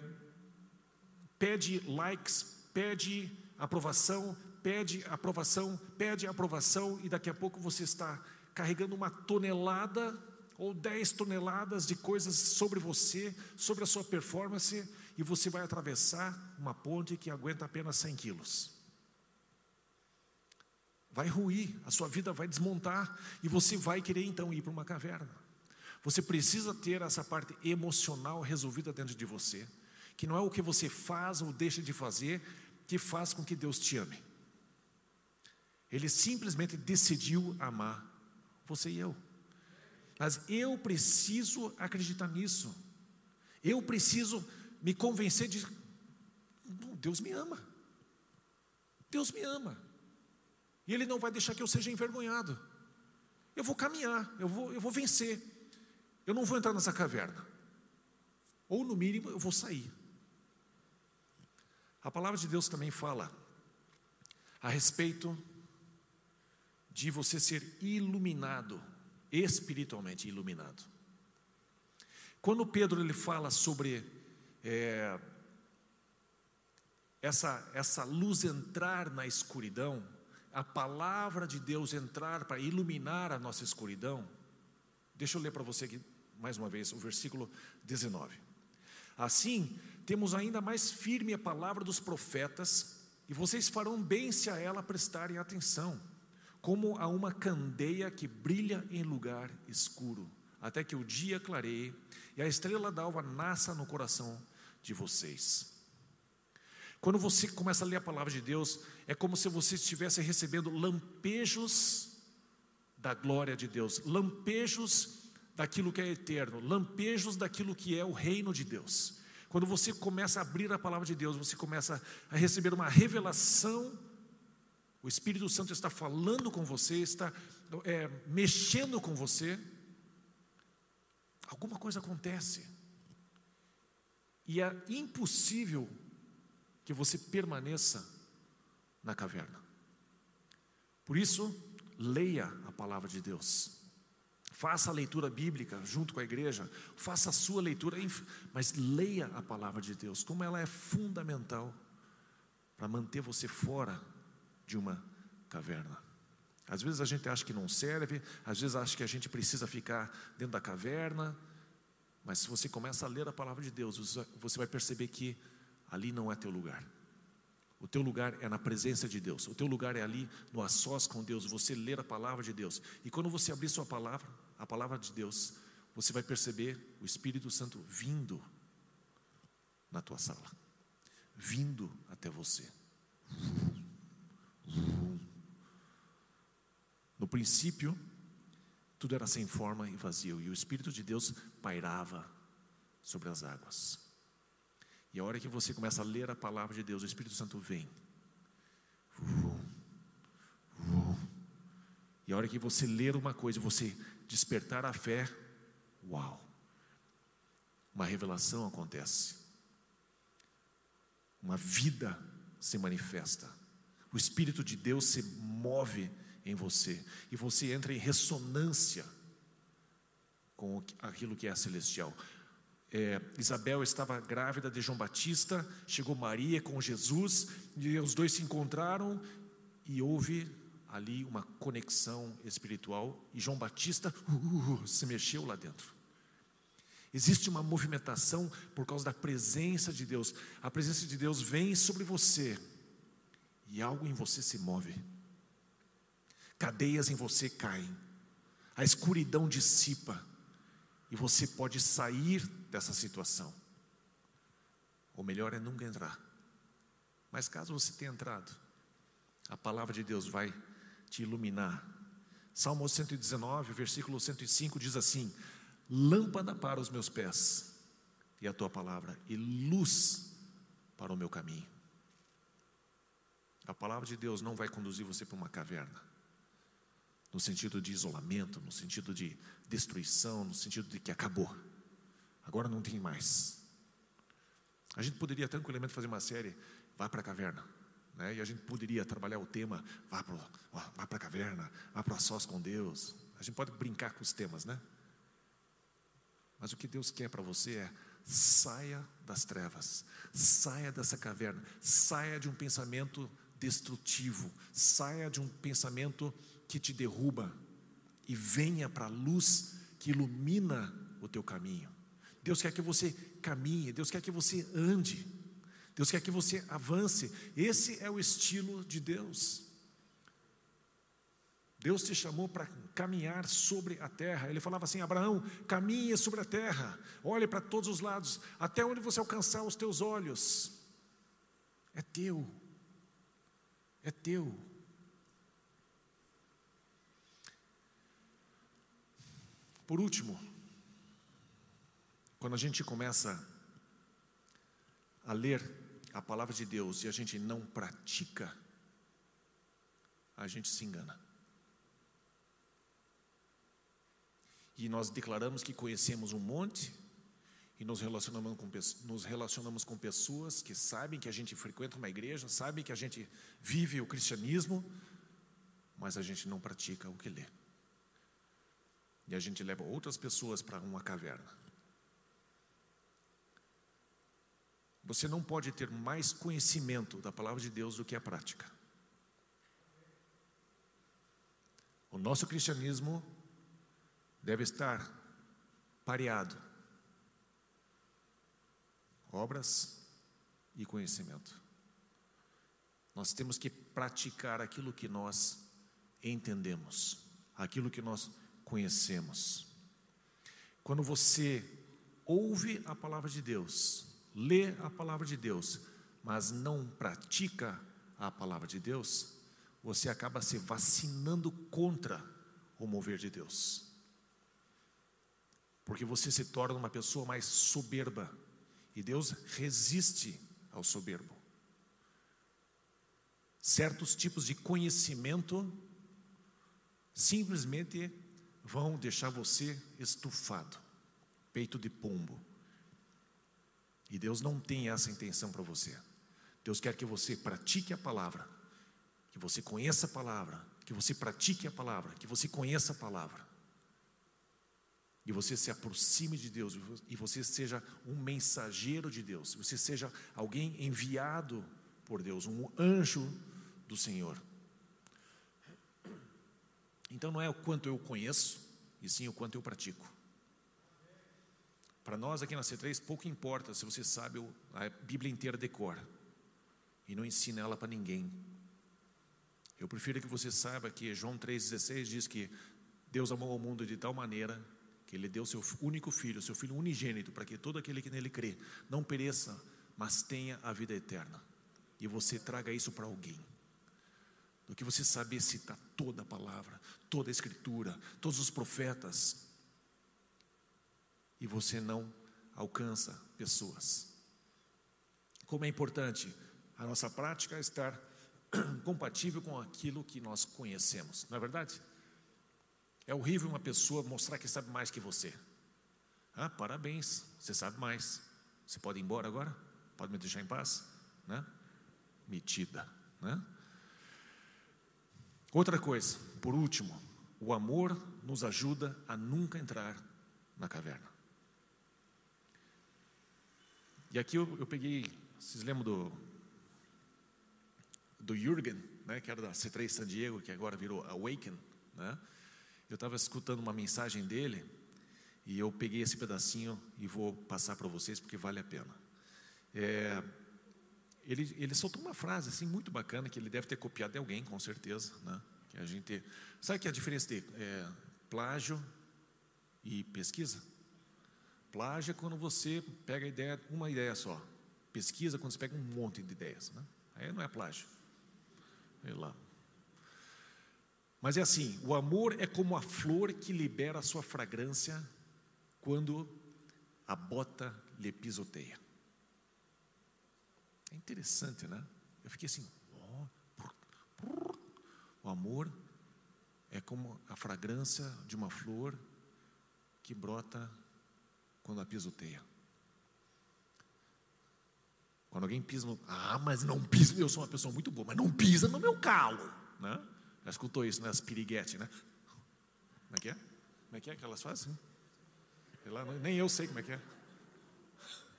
pede likes, pede aprovação, pede aprovação, pede aprovação, e daqui a pouco você está carregando uma tonelada ou dez toneladas de coisas sobre você, sobre a sua performance, e você vai atravessar uma ponte que aguenta apenas 100 quilos. vai ruir, a sua vida vai desmontar e você vai querer então ir para uma caverna. Você precisa ter essa parte emocional resolvida dentro de você, que não é o que você faz ou deixa de fazer que faz com que Deus te ame. Ele simplesmente decidiu amar você e eu. Mas eu preciso acreditar nisso. Eu preciso me convencer de Deus me ama. Deus me ama. E Ele não vai deixar que eu seja envergonhado. Eu vou caminhar, eu vou, eu vou vencer. Eu não vou entrar nessa caverna. Ou no mínimo eu vou sair. A palavra de Deus também fala a respeito de você ser iluminado, espiritualmente iluminado. Quando Pedro ele fala sobre é, essa, essa luz entrar na escuridão, a palavra de Deus entrar para iluminar a nossa escuridão, deixa eu ler para você aqui mais uma vez o versículo 19. Assim, temos ainda mais firme a palavra dos profetas, e vocês farão bem se a ela prestarem atenção como a uma candeia que brilha em lugar escuro, até que o dia clareie e a estrela d'alva nasça no coração de vocês. Quando você começa a ler a palavra de Deus, é como se você estivesse recebendo lampejos da glória de Deus, lampejos daquilo que é eterno, lampejos daquilo que é o reino de Deus. Quando você começa a abrir a palavra de Deus, você começa a receber uma revelação o Espírito Santo está falando com você, está é, mexendo com você. Alguma coisa acontece. E é impossível que você permaneça na caverna. Por isso, leia a palavra de Deus. Faça a leitura bíblica junto com a igreja, faça a sua leitura, mas leia a palavra de Deus, como ela é fundamental para manter você fora de uma caverna. Às vezes a gente acha que não serve, às vezes acha que a gente precisa ficar dentro da caverna, mas se você começa a ler a palavra de Deus, você vai perceber que ali não é teu lugar. O teu lugar é na presença de Deus. O teu lugar é ali no a sós com Deus, você ler a palavra de Deus. E quando você abrir sua palavra, a palavra de Deus, você vai perceber o Espírito Santo vindo na tua sala, vindo até você. No princípio, tudo era sem forma e vazio, e o Espírito de Deus pairava sobre as águas. E a hora que você começa a ler a palavra de Deus, o Espírito Santo vem. E a hora que você ler uma coisa, você despertar a fé, uau! Uma revelação acontece. Uma vida se manifesta o Espírito de Deus se move em você e você entra em ressonância com aquilo que é celestial. É, Isabel estava grávida de João Batista, chegou Maria com Jesus, e os dois se encontraram e houve ali uma conexão espiritual, e João Batista uh, se mexeu lá dentro. Existe uma movimentação por causa da presença de Deus, a presença de Deus vem sobre você e algo em você se move, cadeias em você caem, a escuridão dissipa, e você pode sair dessa situação. O melhor é nunca entrar. Mas caso você tenha entrado, a palavra de Deus vai te iluminar. Salmo 119, versículo 105 diz assim: Lâmpada para os meus pés, e a tua palavra, e luz para o meu caminho. A palavra de Deus não vai conduzir você para uma caverna, no sentido de isolamento, no sentido de destruição, no sentido de que acabou, agora não tem mais. A gente poderia tranquilamente fazer uma série, vá para a caverna, né? e a gente poderia trabalhar o tema, vá para, vá a caverna, vá para sós com Deus. A gente pode brincar com os temas, né? Mas o que Deus quer para você é saia das trevas, saia dessa caverna, saia de um pensamento destrutivo. Saia de um pensamento que te derruba e venha para a luz que ilumina o teu caminho. Deus quer que você caminhe, Deus quer que você ande, Deus quer que você avance. Esse é o estilo de Deus. Deus te chamou para caminhar sobre a terra. Ele falava assim: Abraão, caminha sobre a terra, olhe para todos os lados, até onde você alcançar os teus olhos. É teu, é teu. Por último, quando a gente começa a ler a palavra de Deus e a gente não pratica, a gente se engana. E nós declaramos que conhecemos um monte e nos relacionamos com, nos relacionamos com pessoas que sabem que a gente frequenta uma igreja, sabem que a gente vive o cristianismo, mas a gente não pratica o que lê. E a gente leva outras pessoas para uma caverna. Você não pode ter mais conhecimento da palavra de Deus do que a prática. O nosso cristianismo deve estar pareado obras e conhecimento. Nós temos que praticar aquilo que nós entendemos, aquilo que nós conhecemos. Quando você ouve a palavra de Deus, lê a palavra de Deus, mas não pratica a palavra de Deus, você acaba se vacinando contra o mover de Deus. Porque você se torna uma pessoa mais soberba, e Deus resiste ao soberbo. Certos tipos de conhecimento simplesmente vão deixar você estufado, peito de pombo. E Deus não tem essa intenção para você. Deus quer que você pratique a palavra, que você conheça a palavra, que você pratique a palavra, que você conheça a palavra. E você se aproxime de Deus, e você seja um mensageiro de Deus, você seja alguém enviado por Deus, um anjo do Senhor. Então não é o quanto eu conheço, e sim o quanto eu pratico. Para nós aqui na C3, pouco importa se você sabe a Bíblia inteira de cor e não ensina ela para ninguém. Eu prefiro que você saiba que João 3,16 diz que Deus amou o mundo de tal maneira que Ele deu seu único filho, seu filho unigênito, para que todo aquele que nele crê não pereça, mas tenha a vida eterna. E você traga isso para alguém. Do que você saber citar toda a palavra, toda a escritura, todos os profetas, e você não alcança pessoas. Como é importante a nossa prática estar compatível com aquilo que nós conhecemos, não é verdade? É horrível uma pessoa mostrar que sabe mais que você. Ah, parabéns, você sabe mais. Você pode ir embora agora? Pode me deixar em paz? Né? Metida, né? Outra coisa, por último, o amor nos ajuda a nunca entrar na caverna. E aqui eu, eu peguei, vocês lembram do, do Jürgen, né, que era da C3 San Diego, que agora virou Awaken, né? Eu estava escutando uma mensagem dele e eu peguei esse pedacinho e vou passar para vocês porque vale a pena. É, ele, ele soltou uma frase assim muito bacana que ele deve ter copiado de alguém, com certeza, né? Que a gente sabe que a diferença de é, plágio e pesquisa? Plágio é quando você pega ideia, uma ideia só. Pesquisa é quando você pega um monte de ideias, né? Aí não é plágio. Sei lá, mas é assim: o amor é como a flor que libera a sua fragrância quando a bota lhe pisoteia. É interessante, né? Eu fiquei assim: oh, o amor é como a fragrância de uma flor que brota quando a pisoteia. Quando alguém pisa no. Ah, mas não pisa. Eu sou uma pessoa muito boa, mas não pisa no meu calo. Né? Já escutou isso, né? As piriguetes, né? Como é que é? Como é que é que elas fazem? Lá, nem eu sei como é que é.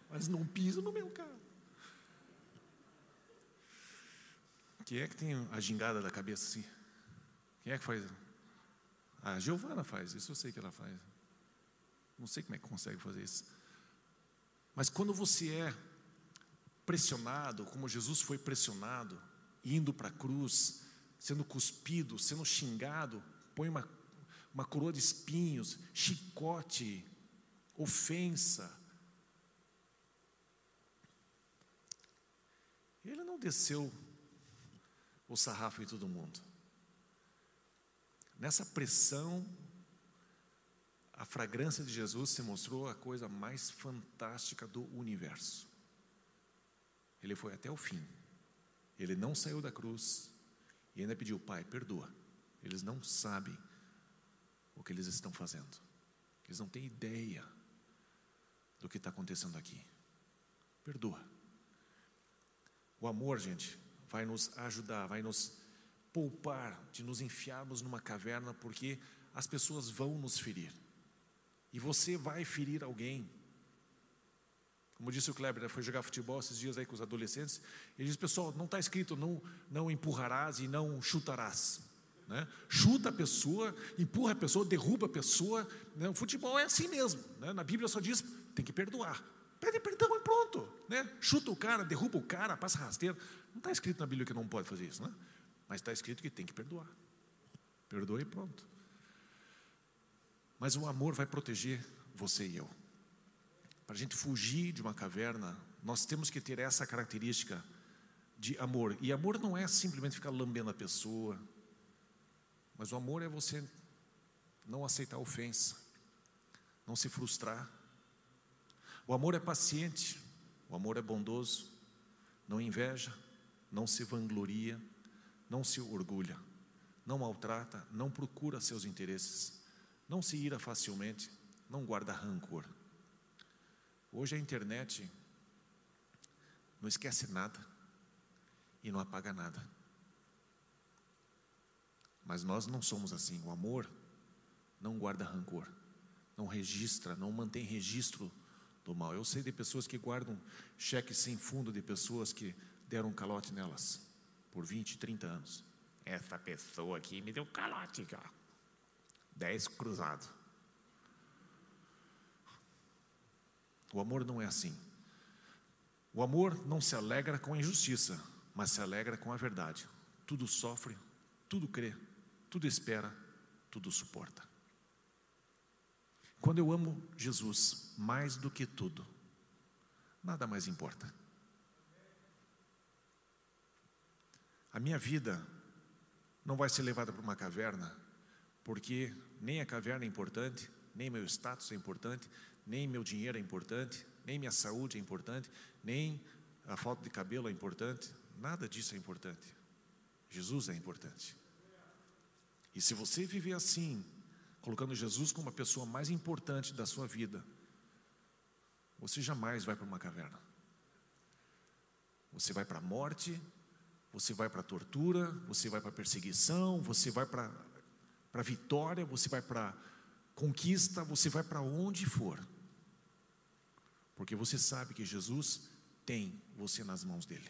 Mas não pisa no meu carro. Quem é que tem a gingada da cabeça assim? Quem é que faz? A Giovana faz, isso eu sei que ela faz. Não sei como é que consegue fazer isso. Mas quando você é pressionado, como Jesus foi pressionado, indo para a cruz, sendo cuspido, sendo xingado, põe uma, uma coroa de espinhos, chicote, ofensa. Ele não desceu o sarrafo em todo mundo. Nessa pressão, a fragrância de Jesus se mostrou a coisa mais fantástica do universo. Ele foi até o fim. Ele não saiu da cruz e ainda pediu, Pai, perdoa. Eles não sabem o que eles estão fazendo. Eles não têm ideia do que está acontecendo aqui. Perdoa. O amor, gente, vai nos ajudar, vai nos poupar de nos enfiarmos numa caverna, porque as pessoas vão nos ferir. E você vai ferir alguém. Como disse o Kleber, né, foi jogar futebol esses dias aí com os adolescentes. Ele disse, pessoal, não está escrito não, não empurrarás e não chutarás. Né? Chuta a pessoa, empurra a pessoa, derruba a pessoa. Né? O futebol é assim mesmo. Né? Na Bíblia só diz, tem que perdoar. Pede perdão e pronto. Né? Chuta o cara, derruba o cara, passa rasteiro. Não está escrito na Bíblia que não pode fazer isso, né? mas está escrito que tem que perdoar. Perdoa e pronto. Mas o amor vai proteger você e eu. Para a gente fugir de uma caverna, nós temos que ter essa característica de amor. E amor não é simplesmente ficar lambendo a pessoa, mas o amor é você não aceitar ofensa, não se frustrar. O amor é paciente, o amor é bondoso, não inveja, não se vangloria, não se orgulha, não maltrata, não procura seus interesses, não se ira facilmente, não guarda rancor. Hoje a internet não esquece nada e não apaga nada. Mas nós não somos assim. O amor não guarda rancor, não registra, não mantém registro do mal. Eu sei de pessoas que guardam cheques sem fundo de pessoas que deram um calote nelas por 20, 30 anos. Essa pessoa aqui me deu calote, cara. 10 cruzado. O amor não é assim. O amor não se alegra com a injustiça, mas se alegra com a verdade. Tudo sofre, tudo crê, tudo espera, tudo suporta. Quando eu amo Jesus mais do que tudo, nada mais importa. A minha vida não vai ser levada para uma caverna, porque nem a caverna é importante, nem meu status é importante, nem meu dinheiro é importante, nem minha saúde é importante, nem a falta de cabelo é importante, nada disso é importante. Jesus é importante. E se você viver assim, colocando Jesus como a pessoa mais importante da sua vida, você jamais vai para uma caverna. Você vai para a morte, você vai para a tortura, você vai para a perseguição, você vai para a vitória, você vai para a conquista, você vai para onde for. Porque você sabe que Jesus tem você nas mãos dele.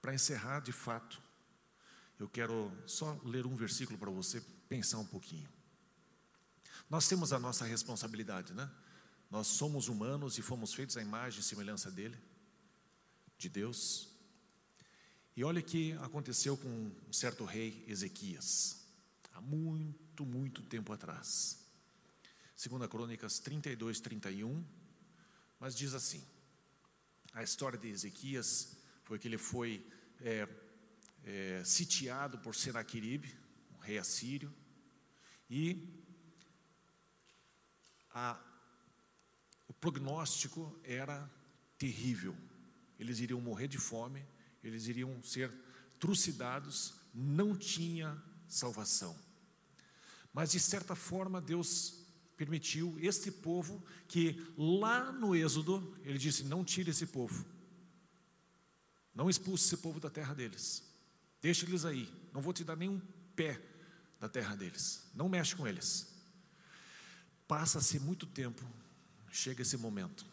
Para encerrar, de fato, eu quero só ler um versículo para você pensar um pouquinho. Nós temos a nossa responsabilidade, né? Nós somos humanos e fomos feitos à imagem e semelhança dele, de Deus. E olha o que aconteceu com um certo rei Ezequias, há muito, muito tempo atrás. Segunda Crônicas 32, 31, mas diz assim, a história de Ezequias foi que ele foi é, é, sitiado por Senaqueribe, um rei assírio, e a, o prognóstico era terrível. Eles iriam morrer de fome, eles iriam ser trucidados, não tinha salvação. Mas de certa forma Deus permitiu este povo que lá no Êxodo, ele disse: Não tire esse povo, não expulse esse povo da terra deles, deixe eles aí, não vou te dar nenhum pé da terra deles, não mexe com eles. Passa-se muito tempo, chega esse momento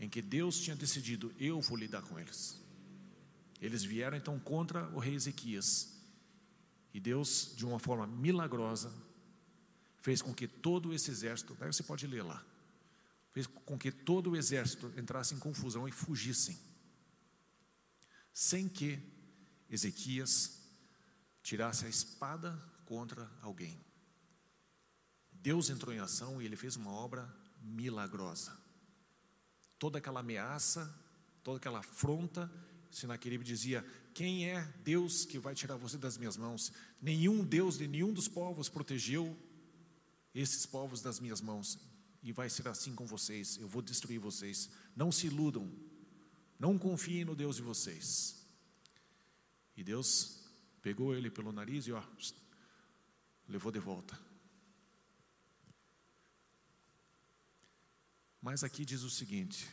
em que Deus tinha decidido: Eu vou lidar com eles. Eles vieram então contra o rei Ezequias, e Deus, de uma forma milagrosa, fez com que todo esse exército, daí você pode ler lá, fez com que todo o exército entrasse em confusão e fugissem. sem que Ezequias tirasse a espada contra alguém. Deus entrou em ação e ele fez uma obra milagrosa. Toda aquela ameaça, toda aquela afronta, Sinaqueribe dizia: Quem é Deus que vai tirar você das minhas mãos? Nenhum Deus de nenhum dos povos protegeu esses povos das minhas mãos. E vai ser assim com vocês. Eu vou destruir vocês. Não se iludam. Não confiem no Deus de vocês. E Deus pegou ele pelo nariz e ó, levou de volta. Mas aqui diz o seguinte,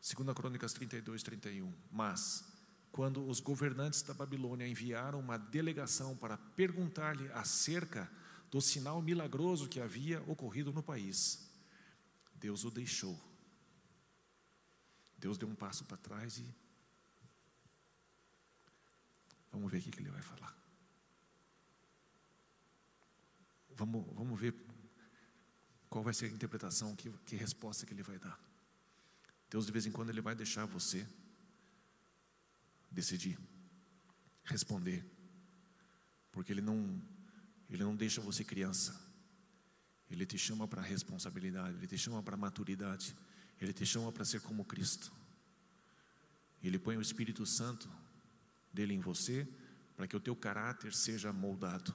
2 Crônicas 32, 31. Mas, quando os governantes da Babilônia enviaram uma delegação para perguntar-lhe acerca do sinal milagroso que havia ocorrido no país, Deus o deixou. Deus deu um passo para trás e. Vamos ver o que ele vai falar. Vamos, vamos ver qual vai ser a interpretação, que, que resposta que ele vai dar. Deus, de vez em quando, ele vai deixar você decidir, responder, porque ele não, ele não deixa você criança. Ele te chama para responsabilidade, ele te chama para maturidade, ele te chama para ser como Cristo. Ele põe o Espírito Santo dele em você para que o teu caráter seja moldado.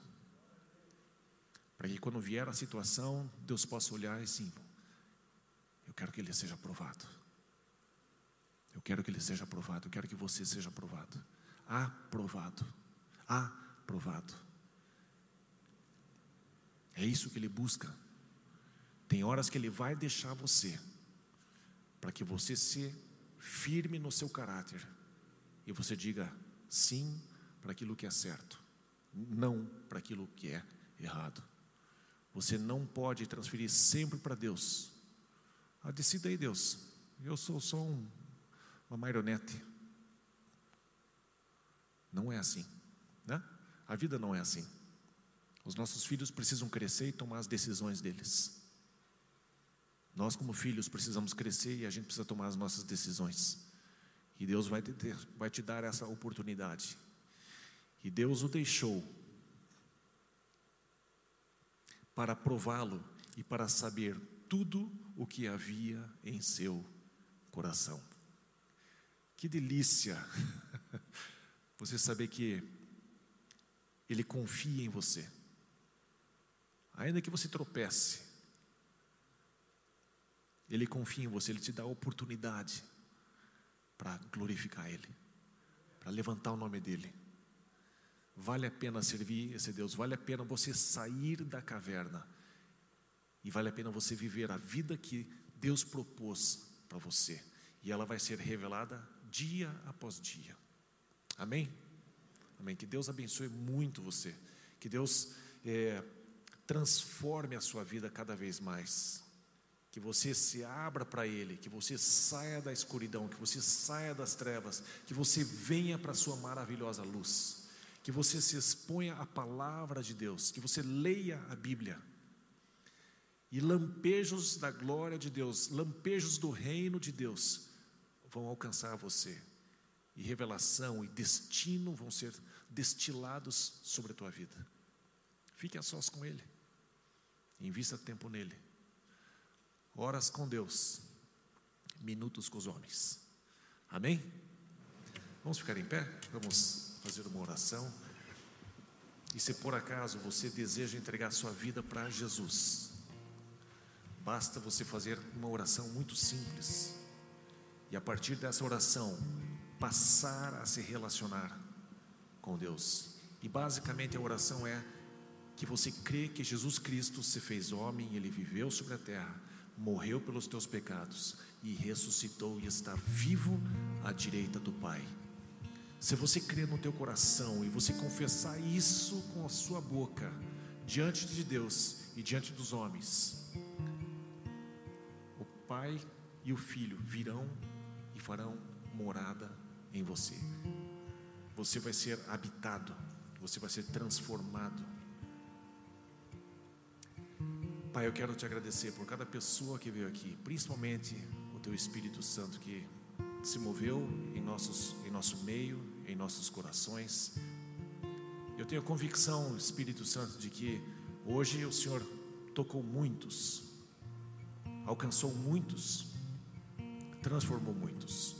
Para que quando vier a situação, Deus possa olhar e sim, eu quero que ele seja aprovado. Eu quero que ele seja aprovado, eu quero que você seja aprovado. Aprovado. Aprovado. É isso que ele busca. Tem horas que ele vai deixar você para que você se firme no seu caráter e você diga sim para aquilo que é certo, não para aquilo que é errado. Você não pode transferir sempre para Deus. Ah, decida aí, Deus. Eu sou só um, uma marionete. Não é assim, né? A vida não é assim. Os nossos filhos precisam crescer e tomar as decisões deles. Nós, como filhos, precisamos crescer e a gente precisa tomar as nossas decisões. E Deus vai te, vai te dar essa oportunidade. E Deus o deixou para prová-lo e para saber tudo o que havia em seu coração. Que delícia você saber que Ele confia em você, ainda que você tropece, Ele confia em você, Ele te dá a oportunidade para glorificar Ele, para levantar o nome dEle. Vale a pena servir esse Deus, vale a pena você sair da caverna e vale a pena você viver a vida que Deus propôs para você, e ela vai ser revelada dia após dia. Amém? Amém. Que Deus abençoe muito você, que Deus é, transforme a sua vida cada vez mais que você se abra para Ele, que você saia da escuridão, que você saia das trevas, que você venha para a Sua maravilhosa luz que você se exponha à palavra de Deus, que você leia a Bíblia. E lampejos da glória de Deus, lampejos do reino de Deus vão alcançar você. E revelação e destino vão ser destilados sobre a tua vida. Fique a sós com Ele. Invista tempo nele. Horas com Deus, minutos com os homens. Amém? Vamos ficar em pé? Vamos fazer uma oração. E se por acaso você deseja entregar sua vida para Jesus, basta você fazer uma oração muito simples. E a partir dessa oração, passar a se relacionar com Deus. E basicamente a oração é que você crê que Jesus Cristo se fez homem, ele viveu sobre a terra, morreu pelos teus pecados e ressuscitou e está vivo à direita do Pai. Se você crer no teu coração e você confessar isso com a sua boca, diante de Deus e diante dos homens, o Pai e o Filho virão e farão morada em você. Você vai ser habitado, você vai ser transformado. Pai, eu quero te agradecer por cada pessoa que veio aqui, principalmente o teu Espírito Santo que se moveu em, nossos, em nosso meio, em nossos corações. Eu tenho a convicção, Espírito Santo, de que hoje o Senhor tocou muitos, alcançou muitos, transformou muitos,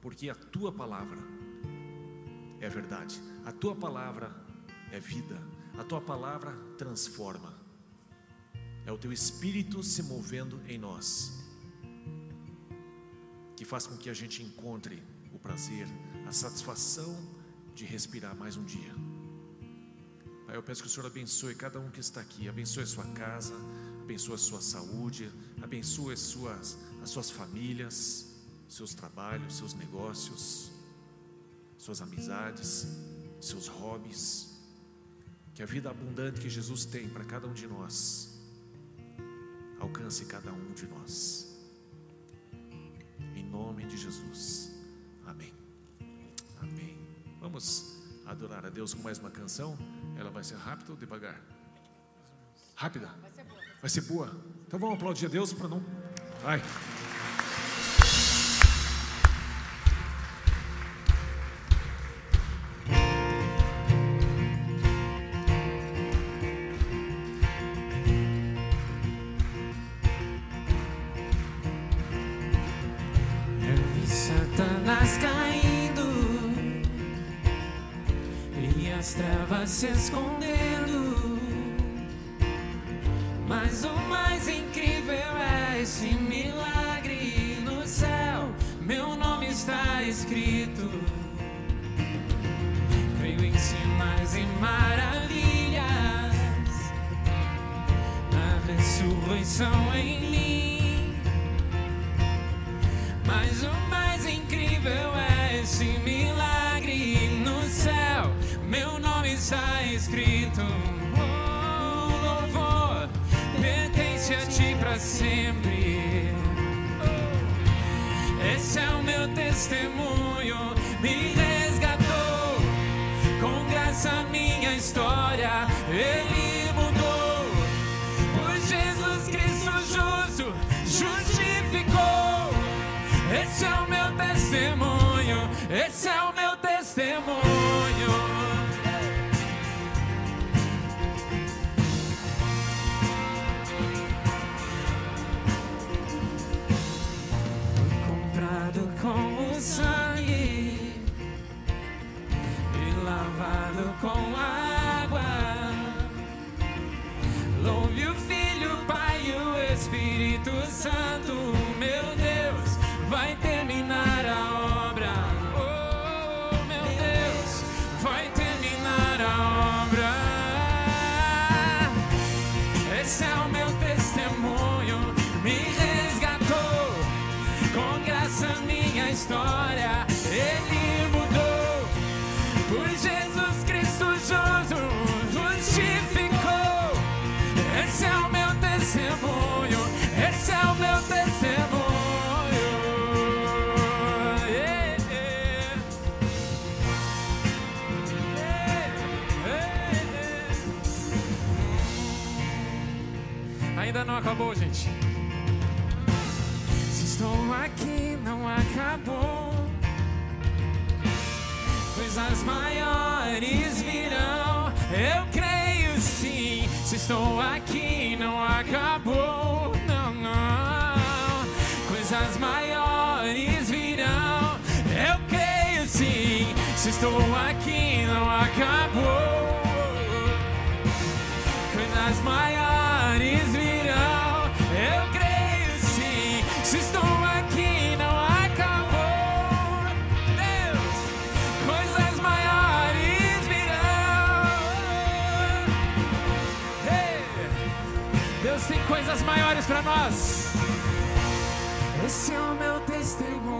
porque a tua palavra é verdade, a tua palavra é vida, a tua palavra transforma, é o teu espírito se movendo em nós, que faz com que a gente encontre o prazer, a satisfação de respirar mais um dia. Pai, eu peço que o Senhor abençoe cada um que está aqui, abençoe a sua casa, abençoe a sua saúde, abençoe as suas, as suas famílias, seus trabalhos, seus negócios, suas amizades, seus hobbies. Que a vida abundante que Jesus tem para cada um de nós alcance cada um de nós. Em nome de Jesus. Amém. Amém. Vamos adorar a Deus com mais uma canção. Ela vai ser rápida ou devagar? Rápida? Vai ser boa. Vai ser boa? Então vamos aplaudir a Deus para não. Vai. Se escondendo. Sempre. Esse é o meu testemunho, me resgatou com graça minha história. Com água. Acabou, gente. Se estou aqui, não acabou. Coisas maiores virão, eu creio sim. Se estou aqui, não acabou. Não, não. Coisas maiores virão, eu creio sim. Se estou aqui, não acabou. Coisas maiores maiores para nós. Esse é o meu testemunho.